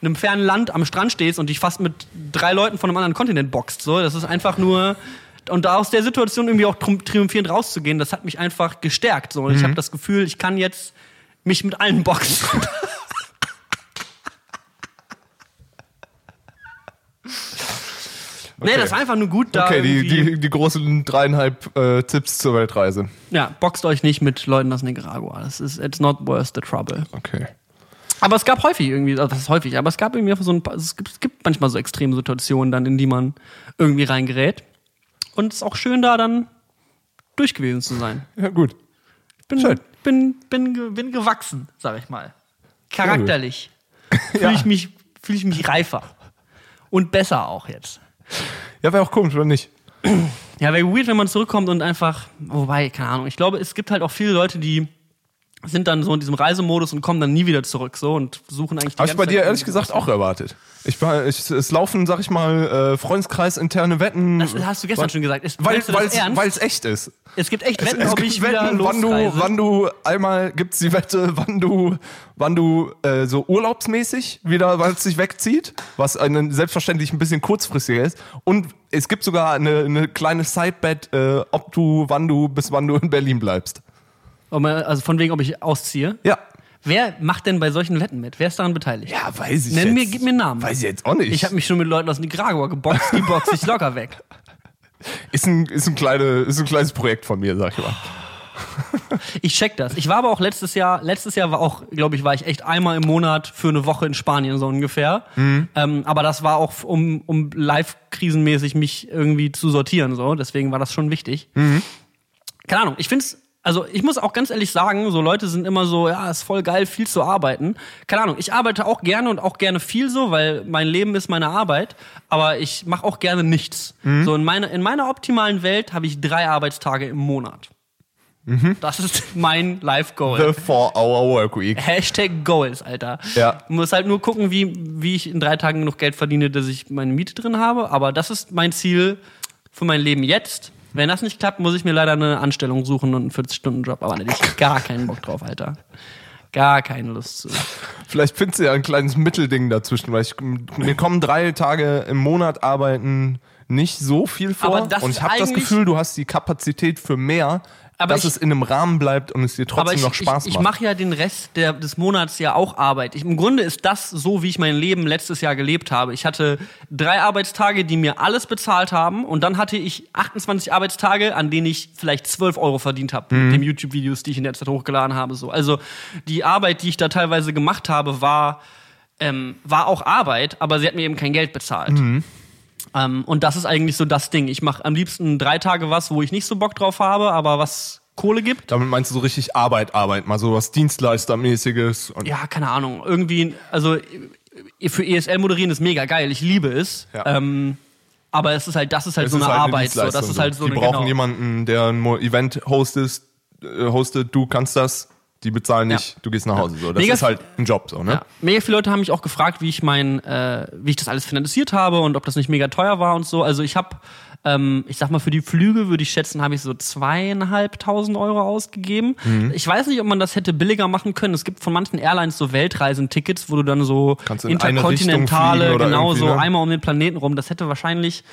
einem fernen Land am Strand stehst und dich fast mit drei Leuten von einem anderen Kontinent boxt. So, das ist einfach nur und da aus der Situation irgendwie auch triumphierend rauszugehen, das hat mich einfach gestärkt. So, und ich habe das Gefühl, ich kann jetzt mich mit allen boxen. [laughs] Nee, das war einfach nur gut da. Okay, die, die, die großen dreieinhalb äh, Tipps zur Weltreise. ja, boxt euch nicht mit Leuten aus Nicaragua. Das ist it's not worth the trouble. Okay. Aber es gab häufig irgendwie, also das ist häufig, aber es gab irgendwie einfach so ein paar, es gibt, es gibt manchmal so extreme Situationen dann, in die man irgendwie reingerät. Und es ist auch schön, da dann durch gewesen zu sein. Ja, gut. Bin, Schön. bin, bin, bin gewachsen, sag ich mal. Charakterlich. Fühle [laughs] ich, mich, fühl ich mich reifer. Und besser auch jetzt. Ja, wäre auch komisch, oder nicht? Ja, wäre weird, wenn man zurückkommt und einfach, wobei, keine Ahnung, ich glaube, es gibt halt auch viele Leute, die sind dann so in diesem Reisemodus und kommen dann nie wieder zurück so und suchen eigentlich die Habe ich bei dir Zeit ehrlich gesagt auch erwartet. Ich, war- ich, es laufen, sag ich mal, äh, Freundeskreis interne Wetten. Das hast du gestern schon gesagt. Ist, Weil weil es echt ist. es gibt echt Es, Wetten, es ob gibt ich wieder Wetten, wann du, wann du einmal gibt's die Wette, wann du, wann du äh, so urlaubsmäßig wieder, weil es sich wegzieht, was eine, selbstverständlich ein bisschen kurzfristiger ist. Und es gibt sogar eine, eine kleine Sidebet, äh, ob du, wann du, bis wann du in Berlin bleibst. Also von wegen, ob ich ausziehe. Ja. Wer macht denn bei solchen Wetten mit? Wer ist daran beteiligt? Ja, weiß ich Nenn jetzt. mir, gib mir einen Namen. Weiß ich jetzt auch nicht. Ich habe mich schon mit Leuten aus Nicaragua geboxt, die boxe ich locker weg. [laughs] ist ein, ist ein, kleine, ist ein kleines Projekt von mir, sag ich mal. Ich check das. Ich war aber auch letztes Jahr, letztes Jahr war auch, glaube ich, war ich echt einmal im Monat für eine Woche in Spanien so ungefähr. Mhm. Ähm, aber das war auch, um, um live-krisenmäßig mich irgendwie zu sortieren so. Deswegen war das schon wichtig. Mhm. Keine Ahnung. Ich find's also ich muss auch ganz ehrlich sagen, so Leute sind immer so, ja, ist voll geil, viel zu arbeiten. Keine Ahnung, ich arbeite auch gerne und auch gerne viel so, weil mein Leben ist meine Arbeit, aber ich mache auch gerne nichts. Mhm. So in, meine, in meiner optimalen Welt habe ich drei Arbeitstage im Monat. Das ist mein Life-Goal. Mhm. The Four-Hour-Work-Week. Hashtag Goals, Alter. Ja. Muss halt nur gucken, wie, wie ich in drei Tagen genug Geld verdiene, dass ich meine Miete drin habe. Aber das ist mein Ziel für mein Leben jetzt. Wenn das nicht klappt, muss ich mir leider eine Anstellung suchen und einen 40-Stunden-Job. Aber da hätte ich gar keinen Bock drauf, Alter. Gar keine Lust zu. Vielleicht findest du ja ein kleines Mittelding dazwischen, weil ich, mir kommen drei Tage im Monat arbeiten nicht so viel vor. Und ich habe das Gefühl, du hast die Kapazität für mehr, Aber dass ich- es in einem Rahmen bleibt und es dir trotzdem ich, noch Spaß ich, ich macht. mache ja den Rest der, des Monats ja auch Arbeit. Ich, Im Grunde ist das so, wie ich mein Leben letztes Jahr gelebt habe. Ich hatte drei Arbeitstage, die mir alles bezahlt haben. Und dann hatte ich 28 Arbeitstage, an denen ich vielleicht 12 Euro verdient habe Mhm. mit den YouTube-Videos, die ich in der Zeit hochgeladen habe. So. Also die Arbeit, die ich da teilweise gemacht habe, war, ähm, war auch Arbeit, aber sie hat mir eben kein Geld bezahlt. Mhm. Ähm, und das ist eigentlich so das Ding. Ich mache am liebsten drei Tage was, wo ich nicht so Bock drauf habe, aber was Kohle gibt. Damit meinst du so richtig Arbeit, Arbeit, mal so was Dienstleistermäßiges. Und ja, keine Ahnung, irgendwie, also für ESL moderieren ist mega geil, ich liebe es. Ja. Ähm, aber es ist halt, das ist halt es so eine halt Arbeit. So. Das ist halt so Die eine brauchen genau. jemanden, der ein Event hostet, äh, hostet, du kannst das. Die bezahlen Ja. nicht, du gehst nach Hause. So. Das Mega ist halt ein Job so, ne? Ja. Mega viele Leute haben mich auch gefragt, wie ich mein, äh, wie ich das alles finanziert habe und ob das nicht mega teuer war und so. Also ich habe, ähm, ich sag mal, für die Flüge würde ich schätzen, habe ich so zweieinhalbtausend Euro ausgegeben. Mhm. Ich weiß nicht, ob man das hätte billiger machen können. Es gibt von manchen Airlines so Weltreisentickets, wo du dann so in interkontinentale, genau so ne? einmal um den Planeten rum. Das hätte wahrscheinlich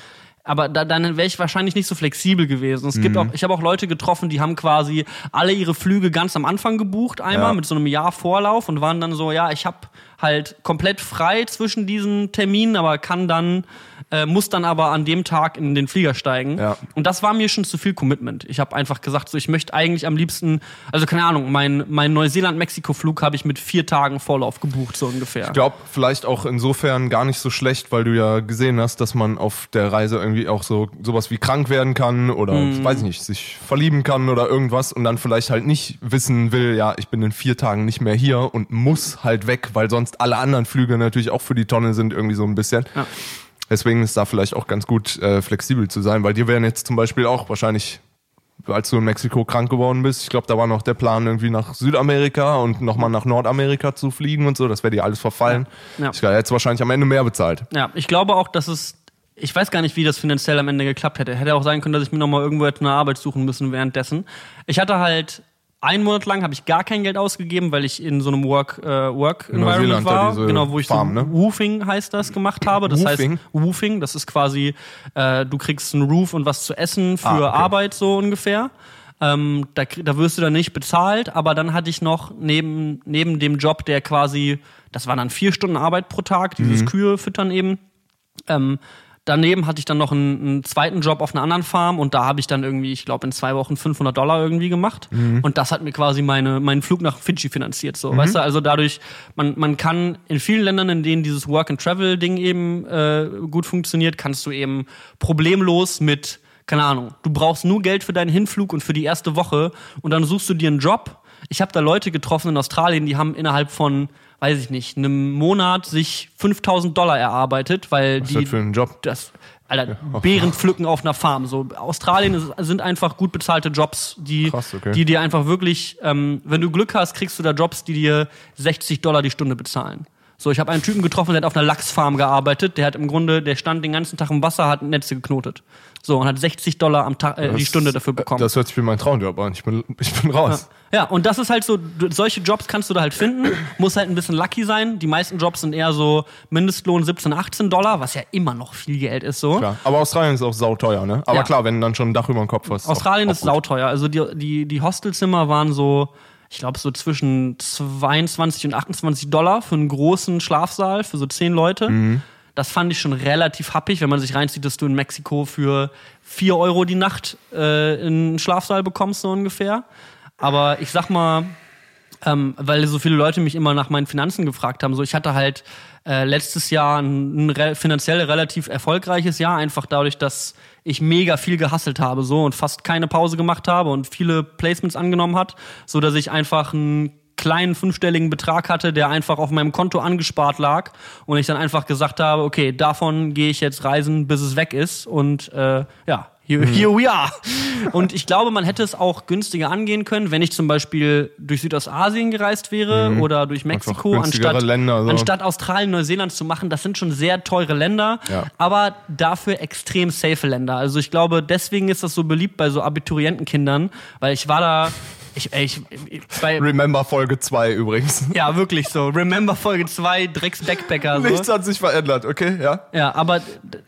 aber da, dann wäre ich wahrscheinlich nicht so flexibel gewesen. Es Mhm. gibt auch, ich habe auch Leute getroffen, die haben quasi alle ihre Flüge ganz am Anfang gebucht, einmal Ja. mit so einem Jahr Vorlauf und waren dann so, ja, ich habe halt komplett frei zwischen diesen Terminen, aber kann dann, äh, muss dann aber an dem Tag in den Flieger steigen. Ja. Und das war mir schon zu viel Commitment. Ich habe einfach gesagt, so ich möchte eigentlich am liebsten, also keine Ahnung, mein, mein Neuseeland-Mexiko-Flug habe ich mit vier Tagen Vorlauf gebucht, so ungefähr. Ich glaube, vielleicht auch insofern gar nicht so schlecht, weil du ja gesehen hast, dass man auf der Reise irgendwie auch so sowas wie krank werden kann oder Mhm. weiß ich nicht, sich verlieben kann oder irgendwas und dann vielleicht halt nicht wissen will, ja, ich bin in vier Tagen nicht mehr hier und muss halt weg, weil sonst alle anderen Flüge natürlich auch für die Tonne sind irgendwie so ein bisschen. Ja. Deswegen ist da vielleicht auch ganz gut äh, flexibel zu sein, weil dir wären jetzt zum Beispiel auch wahrscheinlich als du in Mexiko krank geworden bist, ich glaube, da war noch der Plan, irgendwie nach Südamerika und nochmal nach Nordamerika zu fliegen und so. Das wäre dir alles verfallen. Ja. Ja. Ich hätte wahrscheinlich am Ende mehr bezahlt. Ja, ich glaube auch, dass es. Ich weiß gar nicht, wie das finanziell am Ende geklappt hätte. Hätte auch sein können, dass ich mir nochmal irgendwo hätte eine Arbeit suchen müssen währenddessen. Ich hatte halt einen Monat lang habe ich gar kein Geld ausgegeben, weil ich in so einem Work, äh, Work Environment war, genau, wo ich Farm, so ne? Woofing heißt das gemacht habe. Das Woofing? heißt Woofing, das ist quasi, äh, du kriegst einen Roof und was zu essen für Ah, okay. Arbeit so ungefähr. Ähm, da, da wirst du dann nicht bezahlt, aber dann hatte ich noch neben, neben dem Job, der quasi, das waren dann vier Stunden Arbeit pro Tag, dieses Kühe füttern eben. Ähm, daneben hatte ich dann noch einen, einen zweiten Job auf einer anderen Farm und da habe ich dann irgendwie, ich glaube, in zwei Wochen 500 Dollar irgendwie gemacht. Und das hat mir quasi meine, meinen Flug nach Fidschi finanziert. So, weißt du, also dadurch, man, man kann in vielen Ländern, in denen dieses Work-and-Travel-Ding eben äh, gut funktioniert, kannst du eben problemlos mit keine Ahnung, du brauchst nur Geld für deinen Hinflug und für die erste Woche und dann suchst du dir einen Job. Ich habe da Leute getroffen in Australien, die haben innerhalb von, weiß ich nicht, einem Monat sich 5000 Dollar erarbeitet, weil Was die ist das für ein Job? das Alter, Beeren pflücken auf einer Farm. So Australien ist, sind einfach gut bezahlte Jobs, die, Krass, okay. die dir einfach wirklich, ähm, wenn du Glück hast, kriegst du da Jobs, die dir 60 Dollar die Stunde bezahlen. So, ich habe einen Typen getroffen, der hat auf einer Lachsfarm gearbeitet. Der hat im Grunde, der stand den ganzen Tag im Wasser, hat Netze geknotet. So und hat 60 Dollar am Tag, äh, die Stunde dafür bekommen. Das hört sich wie mein Traumjob an. Ich bin, ich bin raus. Ja, und das ist halt so, solche Jobs kannst du da halt finden, muss halt ein bisschen lucky sein. Die meisten Jobs sind eher so Mindestlohn 17, 18 Dollar, was ja immer noch viel Geld ist so. Klar. Aber Australien ist auch sauteuer, ne? Aber Ja. klar, wenn du dann schon ein Dach über dem Kopf hast. Australien auch, ist sauteuer. Also die, die, die Hostelzimmer waren so, ich glaube, so zwischen 22 und 28 Dollar für einen großen Schlafsaal für so 10 Leute. Das fand ich schon relativ happig, wenn man sich reinzieht, dass du in Mexiko für 4 Euro die Nacht äh, in einen Schlafsaal bekommst, so ungefähr. Aber ich sag mal, ähm, weil so viele Leute mich immer nach meinen Finanzen gefragt haben. So, ich hatte halt äh, letztes Jahr ein, ein re finanziell relativ erfolgreiches Jahr, einfach dadurch, dass ich mega viel gehasselt habe so und fast keine Pause gemacht habe und viele Placements angenommen hat, so dass ich einfach einen kleinen fünfstelligen Betrag hatte, der einfach auf meinem Konto angespart lag und ich dann einfach gesagt habe, okay, davon gehe ich jetzt reisen, bis es weg ist und äh, ja, Here, here we are. [laughs] Und ich glaube, man hätte es auch günstiger angehen können, wenn ich zum Beispiel durch Südostasien gereist wäre oder durch Mexiko, anstatt, Länder, so. anstatt Australien, Neuseeland zu machen. Das sind schon sehr teure Länder, Ja. aber dafür extrem safe Länder. Also ich glaube, deswegen ist das so beliebt bei so Abiturientenkindern, weil ich war da, ich, ich, ich bei, Remember Folge 2 übrigens. ja, wirklich so. Remember Folge 2, Drecks-Backpacker. So. Nichts hat sich verändert, okay? Ja. Ja, aber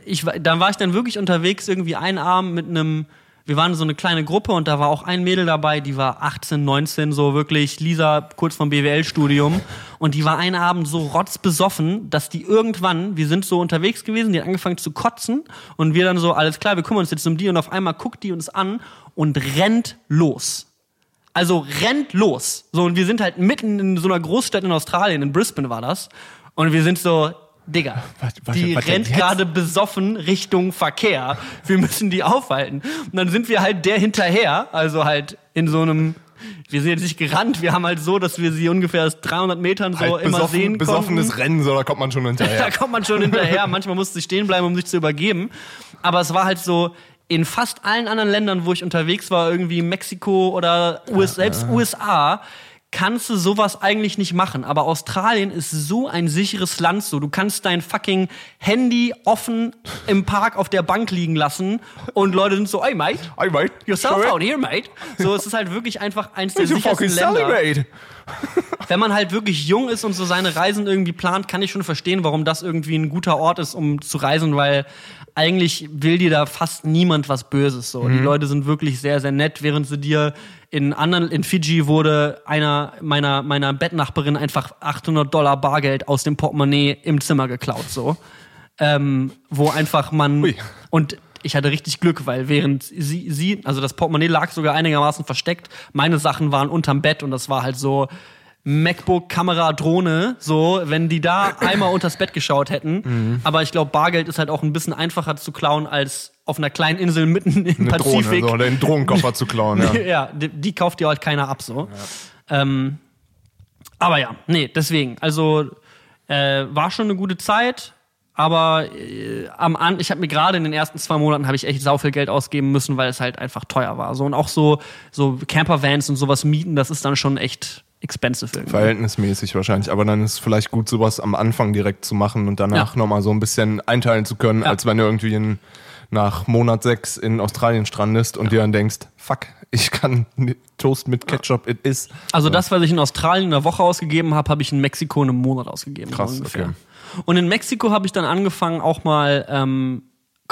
ich, war- dann war ich dann wirklich unterwegs, irgendwie einen Abend mit einem, wir waren so eine kleine Gruppe und da war auch ein Mädel dabei, die war 18, 19, so wirklich, Lisa kurz vom BWL-Studium. Und die war einen Abend so rotzbesoffen, dass die irgendwann, wir sind so unterwegs gewesen, die hat angefangen zu kotzen und wir dann so, alles klar, wir kümmern uns jetzt um die und auf einmal guckt die uns an und rennt los. Also rennt los. So, und wir sind halt mitten in so einer Großstadt in Australien, in Brisbane war das. Und wir sind so, Digga, [laughs] Was- was- die was rennt gerade besoffen Richtung Verkehr. Wir müssen die aufhalten. Und dann sind wir halt der hinterher, also halt in so einem, wir sind jetzt nicht gerannt, wir haben halt so, dass wir sie ungefähr aus 300 Metern so Halt immer besoffen, sehen besoffenes konnten. Rennen, so, da kommt man schon [laughs] Da hinterher. kommt man schon hinterher. Manchmal musste ich stehen bleiben, um sich zu übergeben. Aber es war halt so, in fast allen anderen Ländern, wo ich unterwegs war, irgendwie Mexiko oder US, selbst USA, kannst du sowas eigentlich nicht machen. Aber Australien ist so ein sicheres Land so. Du kannst dein fucking Handy offen im Park auf der Bank liegen lassen und Leute sind so, hey mate, Hey, mate. your cell phone here, mate. So, es ist halt wirklich einfach eins der sichersten Länder celebrate. [laughs] wenn man halt wirklich jung ist und so seine Reisen irgendwie plant, kann ich schon verstehen, warum das irgendwie ein guter Ort ist, um zu reisen, weil eigentlich will dir da fast niemand was Böses. So, die Leute sind wirklich sehr, sehr nett, während sie dir in anderen, in Fiji wurde einer meiner meiner Bettnachbarin einfach 800 Dollar Bargeld aus dem Portemonnaie im Zimmer geklaut. So, ähm, wo einfach man Ui. und ich hatte richtig Glück, weil während sie, sie, also das Portemonnaie lag sogar einigermaßen versteckt, meine Sachen waren unterm Bett und das war halt so MacBook, Kamera, Drohne, so, wenn die da einmal unters Bett geschaut hätten. Mhm. Aber ich glaube, Bargeld ist halt auch ein bisschen einfacher zu klauen als auf einer kleinen Insel mitten im Eine Drohne, Pazifik. so, den Drohnenkoffer [laughs] zu klauen, ja. ja, die, die kauft dir halt keiner ab, so. Ähm, aber ja, nee, deswegen. Also äh, war schon eine gute Zeit, aber äh, am An ich habe mir gerade in den ersten zwei Monaten habe ich echt sau viel Geld ausgeben müssen, weil es halt einfach teuer war. So und auch so so Campervans und sowas mieten, das ist dann schon echt expensive irgendwie. Verhältnismäßig wahrscheinlich, aber dann ist es vielleicht gut, sowas am Anfang direkt zu machen und danach Ja. nochmal so ein bisschen einteilen zu können, Ja. als wenn du irgendwie in, nach Monat sechs in Australien strandest und dir dann denkst, fuck, ich kann Toast mit Ketchup, it is. Also das, was ich in Australien in einer Woche ausgegeben habe, habe ich in Mexiko in einem Monat ausgegeben. so Krass, ungefähr. okay. Und in Mexiko habe ich dann angefangen, auch mal ähm,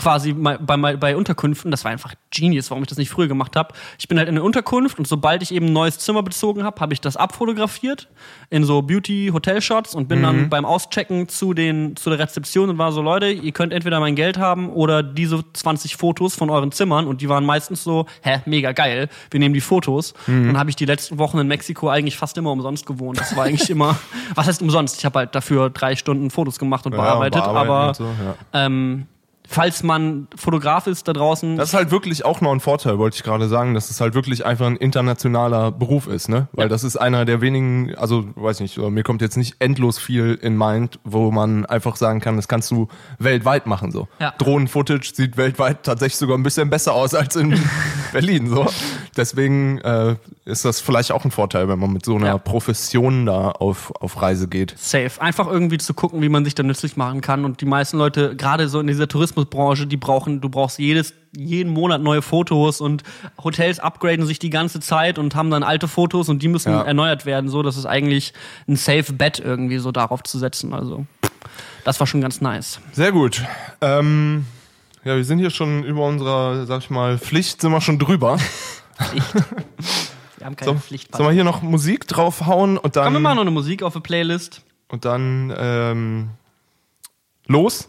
quasi bei, bei, bei Unterkünften, das war einfach genius, warum ich das nicht früher gemacht habe. Ich bin halt in eine Unterkunft und sobald ich eben ein neues Zimmer bezogen habe, habe ich das abfotografiert in so Beauty-Hotel-Shots und bin Mhm. dann beim Auschecken zu, den, zu der Rezeption und war so, Leute, ihr könnt entweder mein Geld haben oder diese 20 Fotos von euren Zimmern und die waren meistens so, hä, mega geil, wir nehmen die Fotos. Mhm. Und habe ich die letzten Wochen in Mexiko eigentlich fast immer umsonst gewohnt. Das war eigentlich immer, [laughs] was heißt umsonst? Ich habe halt dafür drei Stunden Fotos gemacht und bearbeitet, bearbeiten aber so, ja. ähm, falls man Fotograf ist da draußen, Das ist halt wirklich auch noch ein Vorteil, wollte ich gerade sagen, dass es halt wirklich einfach ein internationaler Beruf ist, ne? Weil Ja. das ist einer der wenigen, also weiß nicht, mir kommt jetzt nicht endlos viel in Mind, wo man einfach sagen kann, das kannst du weltweit machen so. Ja. Drohnen-Footage sieht weltweit tatsächlich sogar ein bisschen besser aus als in [laughs] Berlin so. Deswegen äh, ist das vielleicht auch ein Vorteil, wenn man mit so einer Ja. Profession da auf, auf Reise geht. safe. Einfach irgendwie zu gucken, wie man sich da nützlich machen kann. Und die meisten Leute, gerade so in dieser Tourismusbranche, die brauchen, du brauchst jedes, jeden Monat neue Fotos und Hotels upgraden sich die ganze Zeit und haben dann alte Fotos und die müssen Ja. erneuert werden. So, das ist eigentlich ein safe Bet irgendwie so darauf zu setzen. Also, das war schon ganz nice. Sehr gut. Ähm, ja, wir sind hier schon über unserer, sag ich mal, Pflicht, sind wir schon drüber. [laughs] Wir haben keine So, Pflicht. sollen wir hier noch Musik draufhauen und dann, Komm, wir machen noch eine Musik auf der Playlist und dann ähm, los?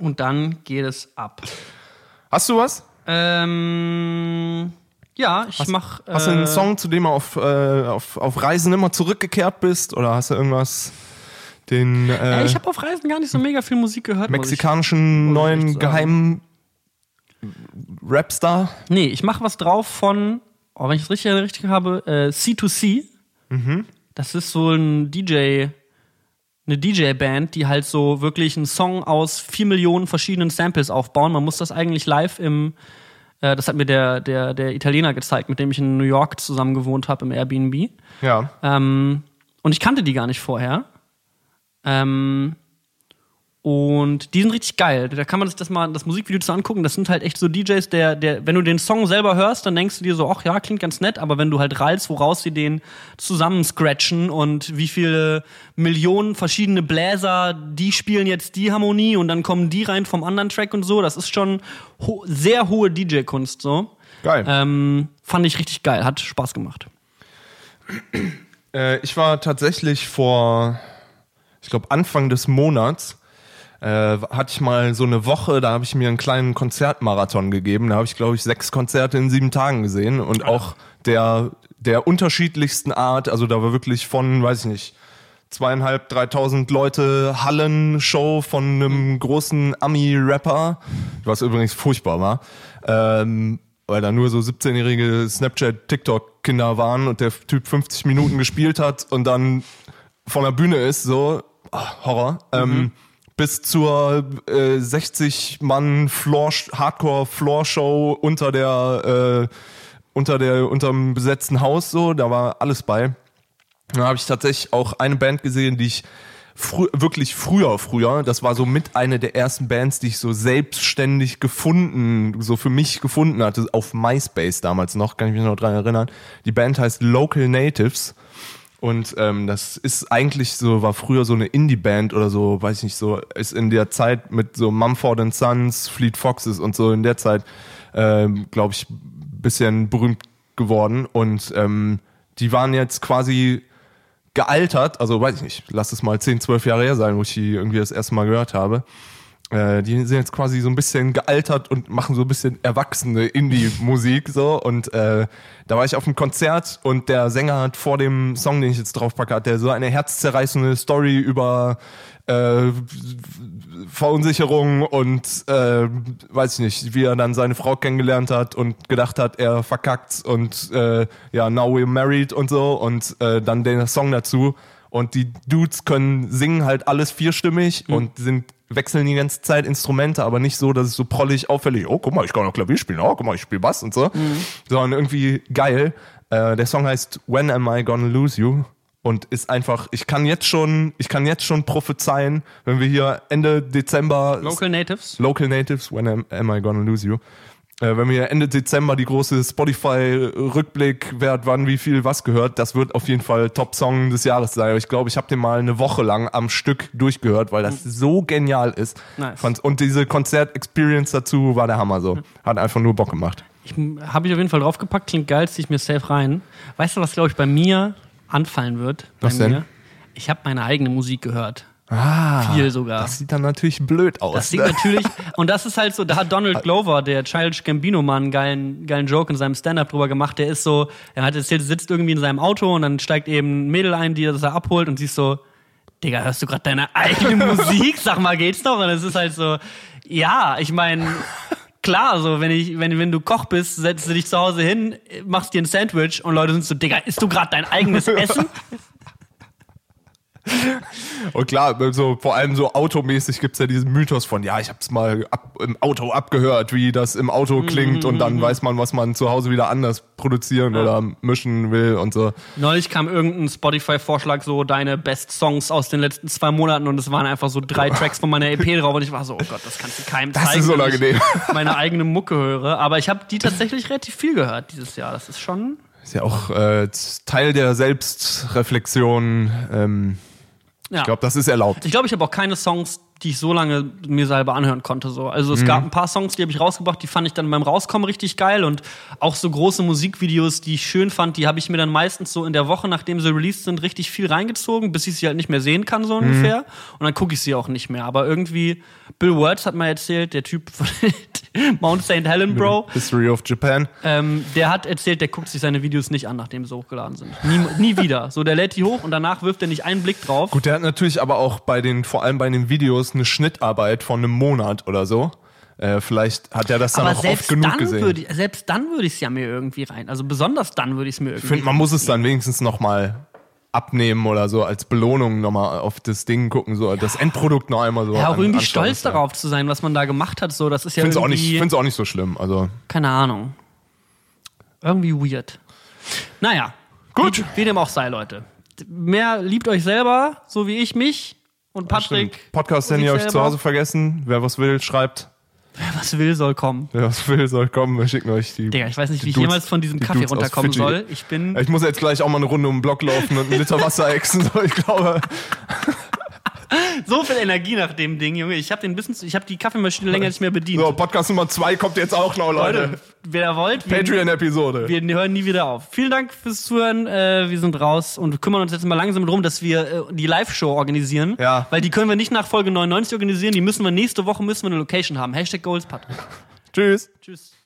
Und dann geht es ab. Hast du was? Ähm, ja, ich mach. Hast du einen äh, Song, zu dem du auf, äh, auf, auf Reisen immer zurückgekehrt bist? Oder hast du irgendwas, den äh, Ey, ich habe auf Reisen gar nicht so mega viel Musik gehört. mexikanischen ich neuen geheimen Rapstar? Nee, ich mache was drauf von, oh, wenn ich es richtig, richtig habe, äh, C2C. Mhm. Das ist so ein DJ, eine DJ-Band, die halt so wirklich einen Song aus vier Millionen verschiedenen Samples aufbauen. Man muss das eigentlich live im, äh, das hat mir der, der, der Italiener gezeigt, mit dem ich in New York zusammen gewohnt habe im Airbnb. Ja. Ähm, und ich kannte die gar nicht vorher. Ähm, und die sind richtig geil. Da kann man sich das mal, das Musikvideo zu angucken. Das sind halt echt so DJs, der, der, wenn du den Song selber hörst, dann denkst du dir so, ach ja, klingt ganz nett, aber wenn du halt rallst, woraus sie den zusammen scratchen und wie viele Millionen verschiedene Bläser, die spielen jetzt die Harmonie und dann kommen die rein vom anderen Track und so, das ist schon ho sehr hohe DJ-Kunst so. Geil. Ähm, fand ich richtig geil, hat Spaß gemacht. Äh, ich war tatsächlich vor, ich glaube, Anfang des Monats, äh, hatte ich mal so eine Woche, da habe ich mir einen kleinen Konzertmarathon gegeben. Da habe ich, glaube ich, sechs Konzerte in sieben Tagen gesehen und auch der, der unterschiedlichsten Art. Also da war wirklich von, weiß ich nicht, zweieinhalb, dreitausend Leute Hallen-Show von einem großen Ami-Rapper, was übrigens furchtbar war. Ähm, weil da nur so 17-jährige Snapchat-TikTok-Kinder waren und der Typ 50 Minuten gespielt hat und dann von der Bühne ist, so ah, Horror. Ähm, bis zur äh, 60 Mann Floor Hardcore Floor Show unter der äh, unter der unterm besetzten Haus so, da war alles bei. Da habe ich tatsächlich auch eine Band gesehen, die ich frü wirklich früher, früher, das war so mit eine der ersten Bands, die ich so selbstständig gefunden, so für mich gefunden hatte, auf MySpace damals noch, kann ich mich noch dran erinnern. Die Band heißt Local Natives. Und ähm, das ist eigentlich so, war früher so eine Indie-Band oder so, weiß ich nicht, so, ist in der Zeit mit so Mumford and Sons, Fleet Foxes und so in der Zeit, ähm, glaube ich, bisschen berühmt geworden. Und ähm, die waren jetzt quasi gealtert, also weiß ich nicht, lass es mal 10, 12 Jahre her sein, wo ich die irgendwie das erste Mal gehört habe. Äh, die sind jetzt quasi so ein bisschen gealtert und machen so ein bisschen erwachsene Indie-Musik so. Und äh, da war ich auf einem Konzert und der Sänger hat vor dem Song, den ich jetzt draufpacke, hat der so eine herzzerreißende Story über äh, Verunsicherung und äh, weiß ich nicht, wie er dann seine Frau kennengelernt hat und gedacht hat, er verkackt und äh, ja, now we're married und so. Und äh, dann der Song dazu und die Dudes können singen halt alles vierstimmig mhm. und sind wechseln die ganze Zeit Instrumente, aber nicht so, dass es so prollig auffällig, oh, guck mal, ich kann auch Klavier spielen, oh, guck mal, ich spiele Bass und so, mhm. sondern irgendwie geil. Äh, der Song heißt When Am I Gonna Lose You und ist einfach, ich kann jetzt schon, ich kann jetzt schon prophezeien, wenn wir hier Ende Dezember Local Natives Local Natives, When Am, am I Gonna Lose You wenn wir Ende Dezember die große Spotify-Rückblick, wer hat wann wie viel was gehört, das wird auf jeden Fall Top-Song des Jahres sein. Ich glaube, ich habe den mal eine Woche lang am Stück durchgehört, weil das mhm. so genial ist. Nice. Und diese Konzert-Experience dazu war der Hammer so. Hat einfach nur Bock gemacht. Ich habe ich auf jeden Fall draufgepackt, klingt geil, ziehe ich mir safe rein. Weißt du, was glaube ich bei mir anfallen wird? Was denn? Mir? Ich habe meine eigene Musik gehört. Ah, viel sogar. Das sieht dann natürlich blöd aus. Das sieht ne? natürlich, und das ist halt so, da hat Donald Glover, der Childish Gambino mal einen geilen, geilen Joke in seinem Stand-Up drüber gemacht. Der ist so, er hat erzählt, sitzt irgendwie in seinem Auto und dann steigt eben ein Mädel ein, die das er abholt und siehst so, Digga, hörst du gerade deine eigene [laughs] Musik? Sag mal, geht's noch? Und es ist halt so, ja, ich meine, klar, so, wenn ich, wenn, wenn du Koch bist, setzt du dich zu Hause hin, machst dir ein Sandwich und Leute sind so, Digga, isst du gerade dein eigenes [laughs] Essen? [laughs] Und klar, so, vor allem so automäßig gibt es ja diesen Mythos von, ja, ich habe es mal ab, im Auto abgehört, wie das im Auto klingt und dann mhm. weiß man, was man zu Hause wieder anders produzieren ja. oder mischen will und so. Neulich kam irgendein Spotify-Vorschlag, so deine Best-Songs aus den letzten zwei Monaten und es waren einfach so drei Tracks von meiner EP drauf und ich war so, oh Gott, das kannst du keinem das zeigen. Ist unangenehm. meine eigene Mucke höre. Aber ich habe die tatsächlich relativ viel gehört dieses Jahr. Das ist schon... Ist ja auch äh, Teil der Selbstreflexion. Ähm ja. Ich glaube, das ist erlaubt. Ich glaube, ich habe auch keine Songs, die ich so lange mir selber anhören konnte. So. Also es mhm. gab ein paar Songs, die habe ich rausgebracht, die fand ich dann beim Rauskommen richtig geil und auch so große Musikvideos, die ich schön fand, die habe ich mir dann meistens so in der Woche, nachdem sie released sind, richtig viel reingezogen, bis ich sie halt nicht mehr sehen kann, so mhm. ungefähr. Und dann gucke ich sie auch nicht mehr. Aber irgendwie, Bill Words hat mal erzählt, der Typ [laughs] von [laughs] Mount St. Helen, Bro. History of Japan. Ähm, der hat erzählt, der guckt sich seine Videos nicht an, nachdem sie hochgeladen sind. Nie, nie wieder. So, der lädt die hoch und danach wirft er nicht einen Blick drauf. Gut, der hat natürlich aber auch bei den, vor allem bei den Videos, eine Schnittarbeit von einem Monat oder so. Äh, vielleicht hat er das dann aber auch oft genug gesehen. Ich, selbst dann würde ich es ja mir irgendwie rein. Also besonders dann würde ich es mir irgendwie. Ich finde, man muss es dann wenigstens noch mal abnehmen oder so als Belohnung nochmal auf das Ding gucken, so ja. das Endprodukt noch einmal so. Ja, auch an, irgendwie stolz ja. darauf zu sein, was man da gemacht hat, so das ist ja find's irgendwie. Auch nicht, ich finde es auch nicht so schlimm, also. Keine Ahnung. Irgendwie weird. Naja. Gut. Wie, wie dem auch sei, Leute. Mehr liebt euch selber, so wie ich mich und Patrick. Podcast, den ihr euch zu Hause vergessen. Wer was will, schreibt. Wer was will, soll kommen. Wer was will, soll kommen. Wir schicken euch die. Digga, ich weiß nicht, wie ich Dudes, jemals von diesem Kaffee runterkommen soll. Ich bin. Ich muss jetzt gleich auch mal eine Runde um den Block laufen und einen Liter Wasser exen. Ich glaube. [laughs] so viel Energie nach dem Ding, Junge. Ich habe den bisschen, ich habe die Kaffeemaschine länger nicht mehr bedient. So, Podcast Nummer zwei kommt jetzt auch noch, Leute. Leute wer wollt. Patreon-Episode. Wir, wir, hören nie wieder auf. Vielen Dank fürs Zuhören. Äh, wir sind raus und kümmern uns jetzt mal langsam darum, dass wir äh, die Live-Show organisieren. Ja. Weil die können wir nicht nach Folge 99 organisieren. Die müssen wir nächste Woche müssen wir eine Location haben. Hashtag Goals, Patrick. Tschüss. Tschüss.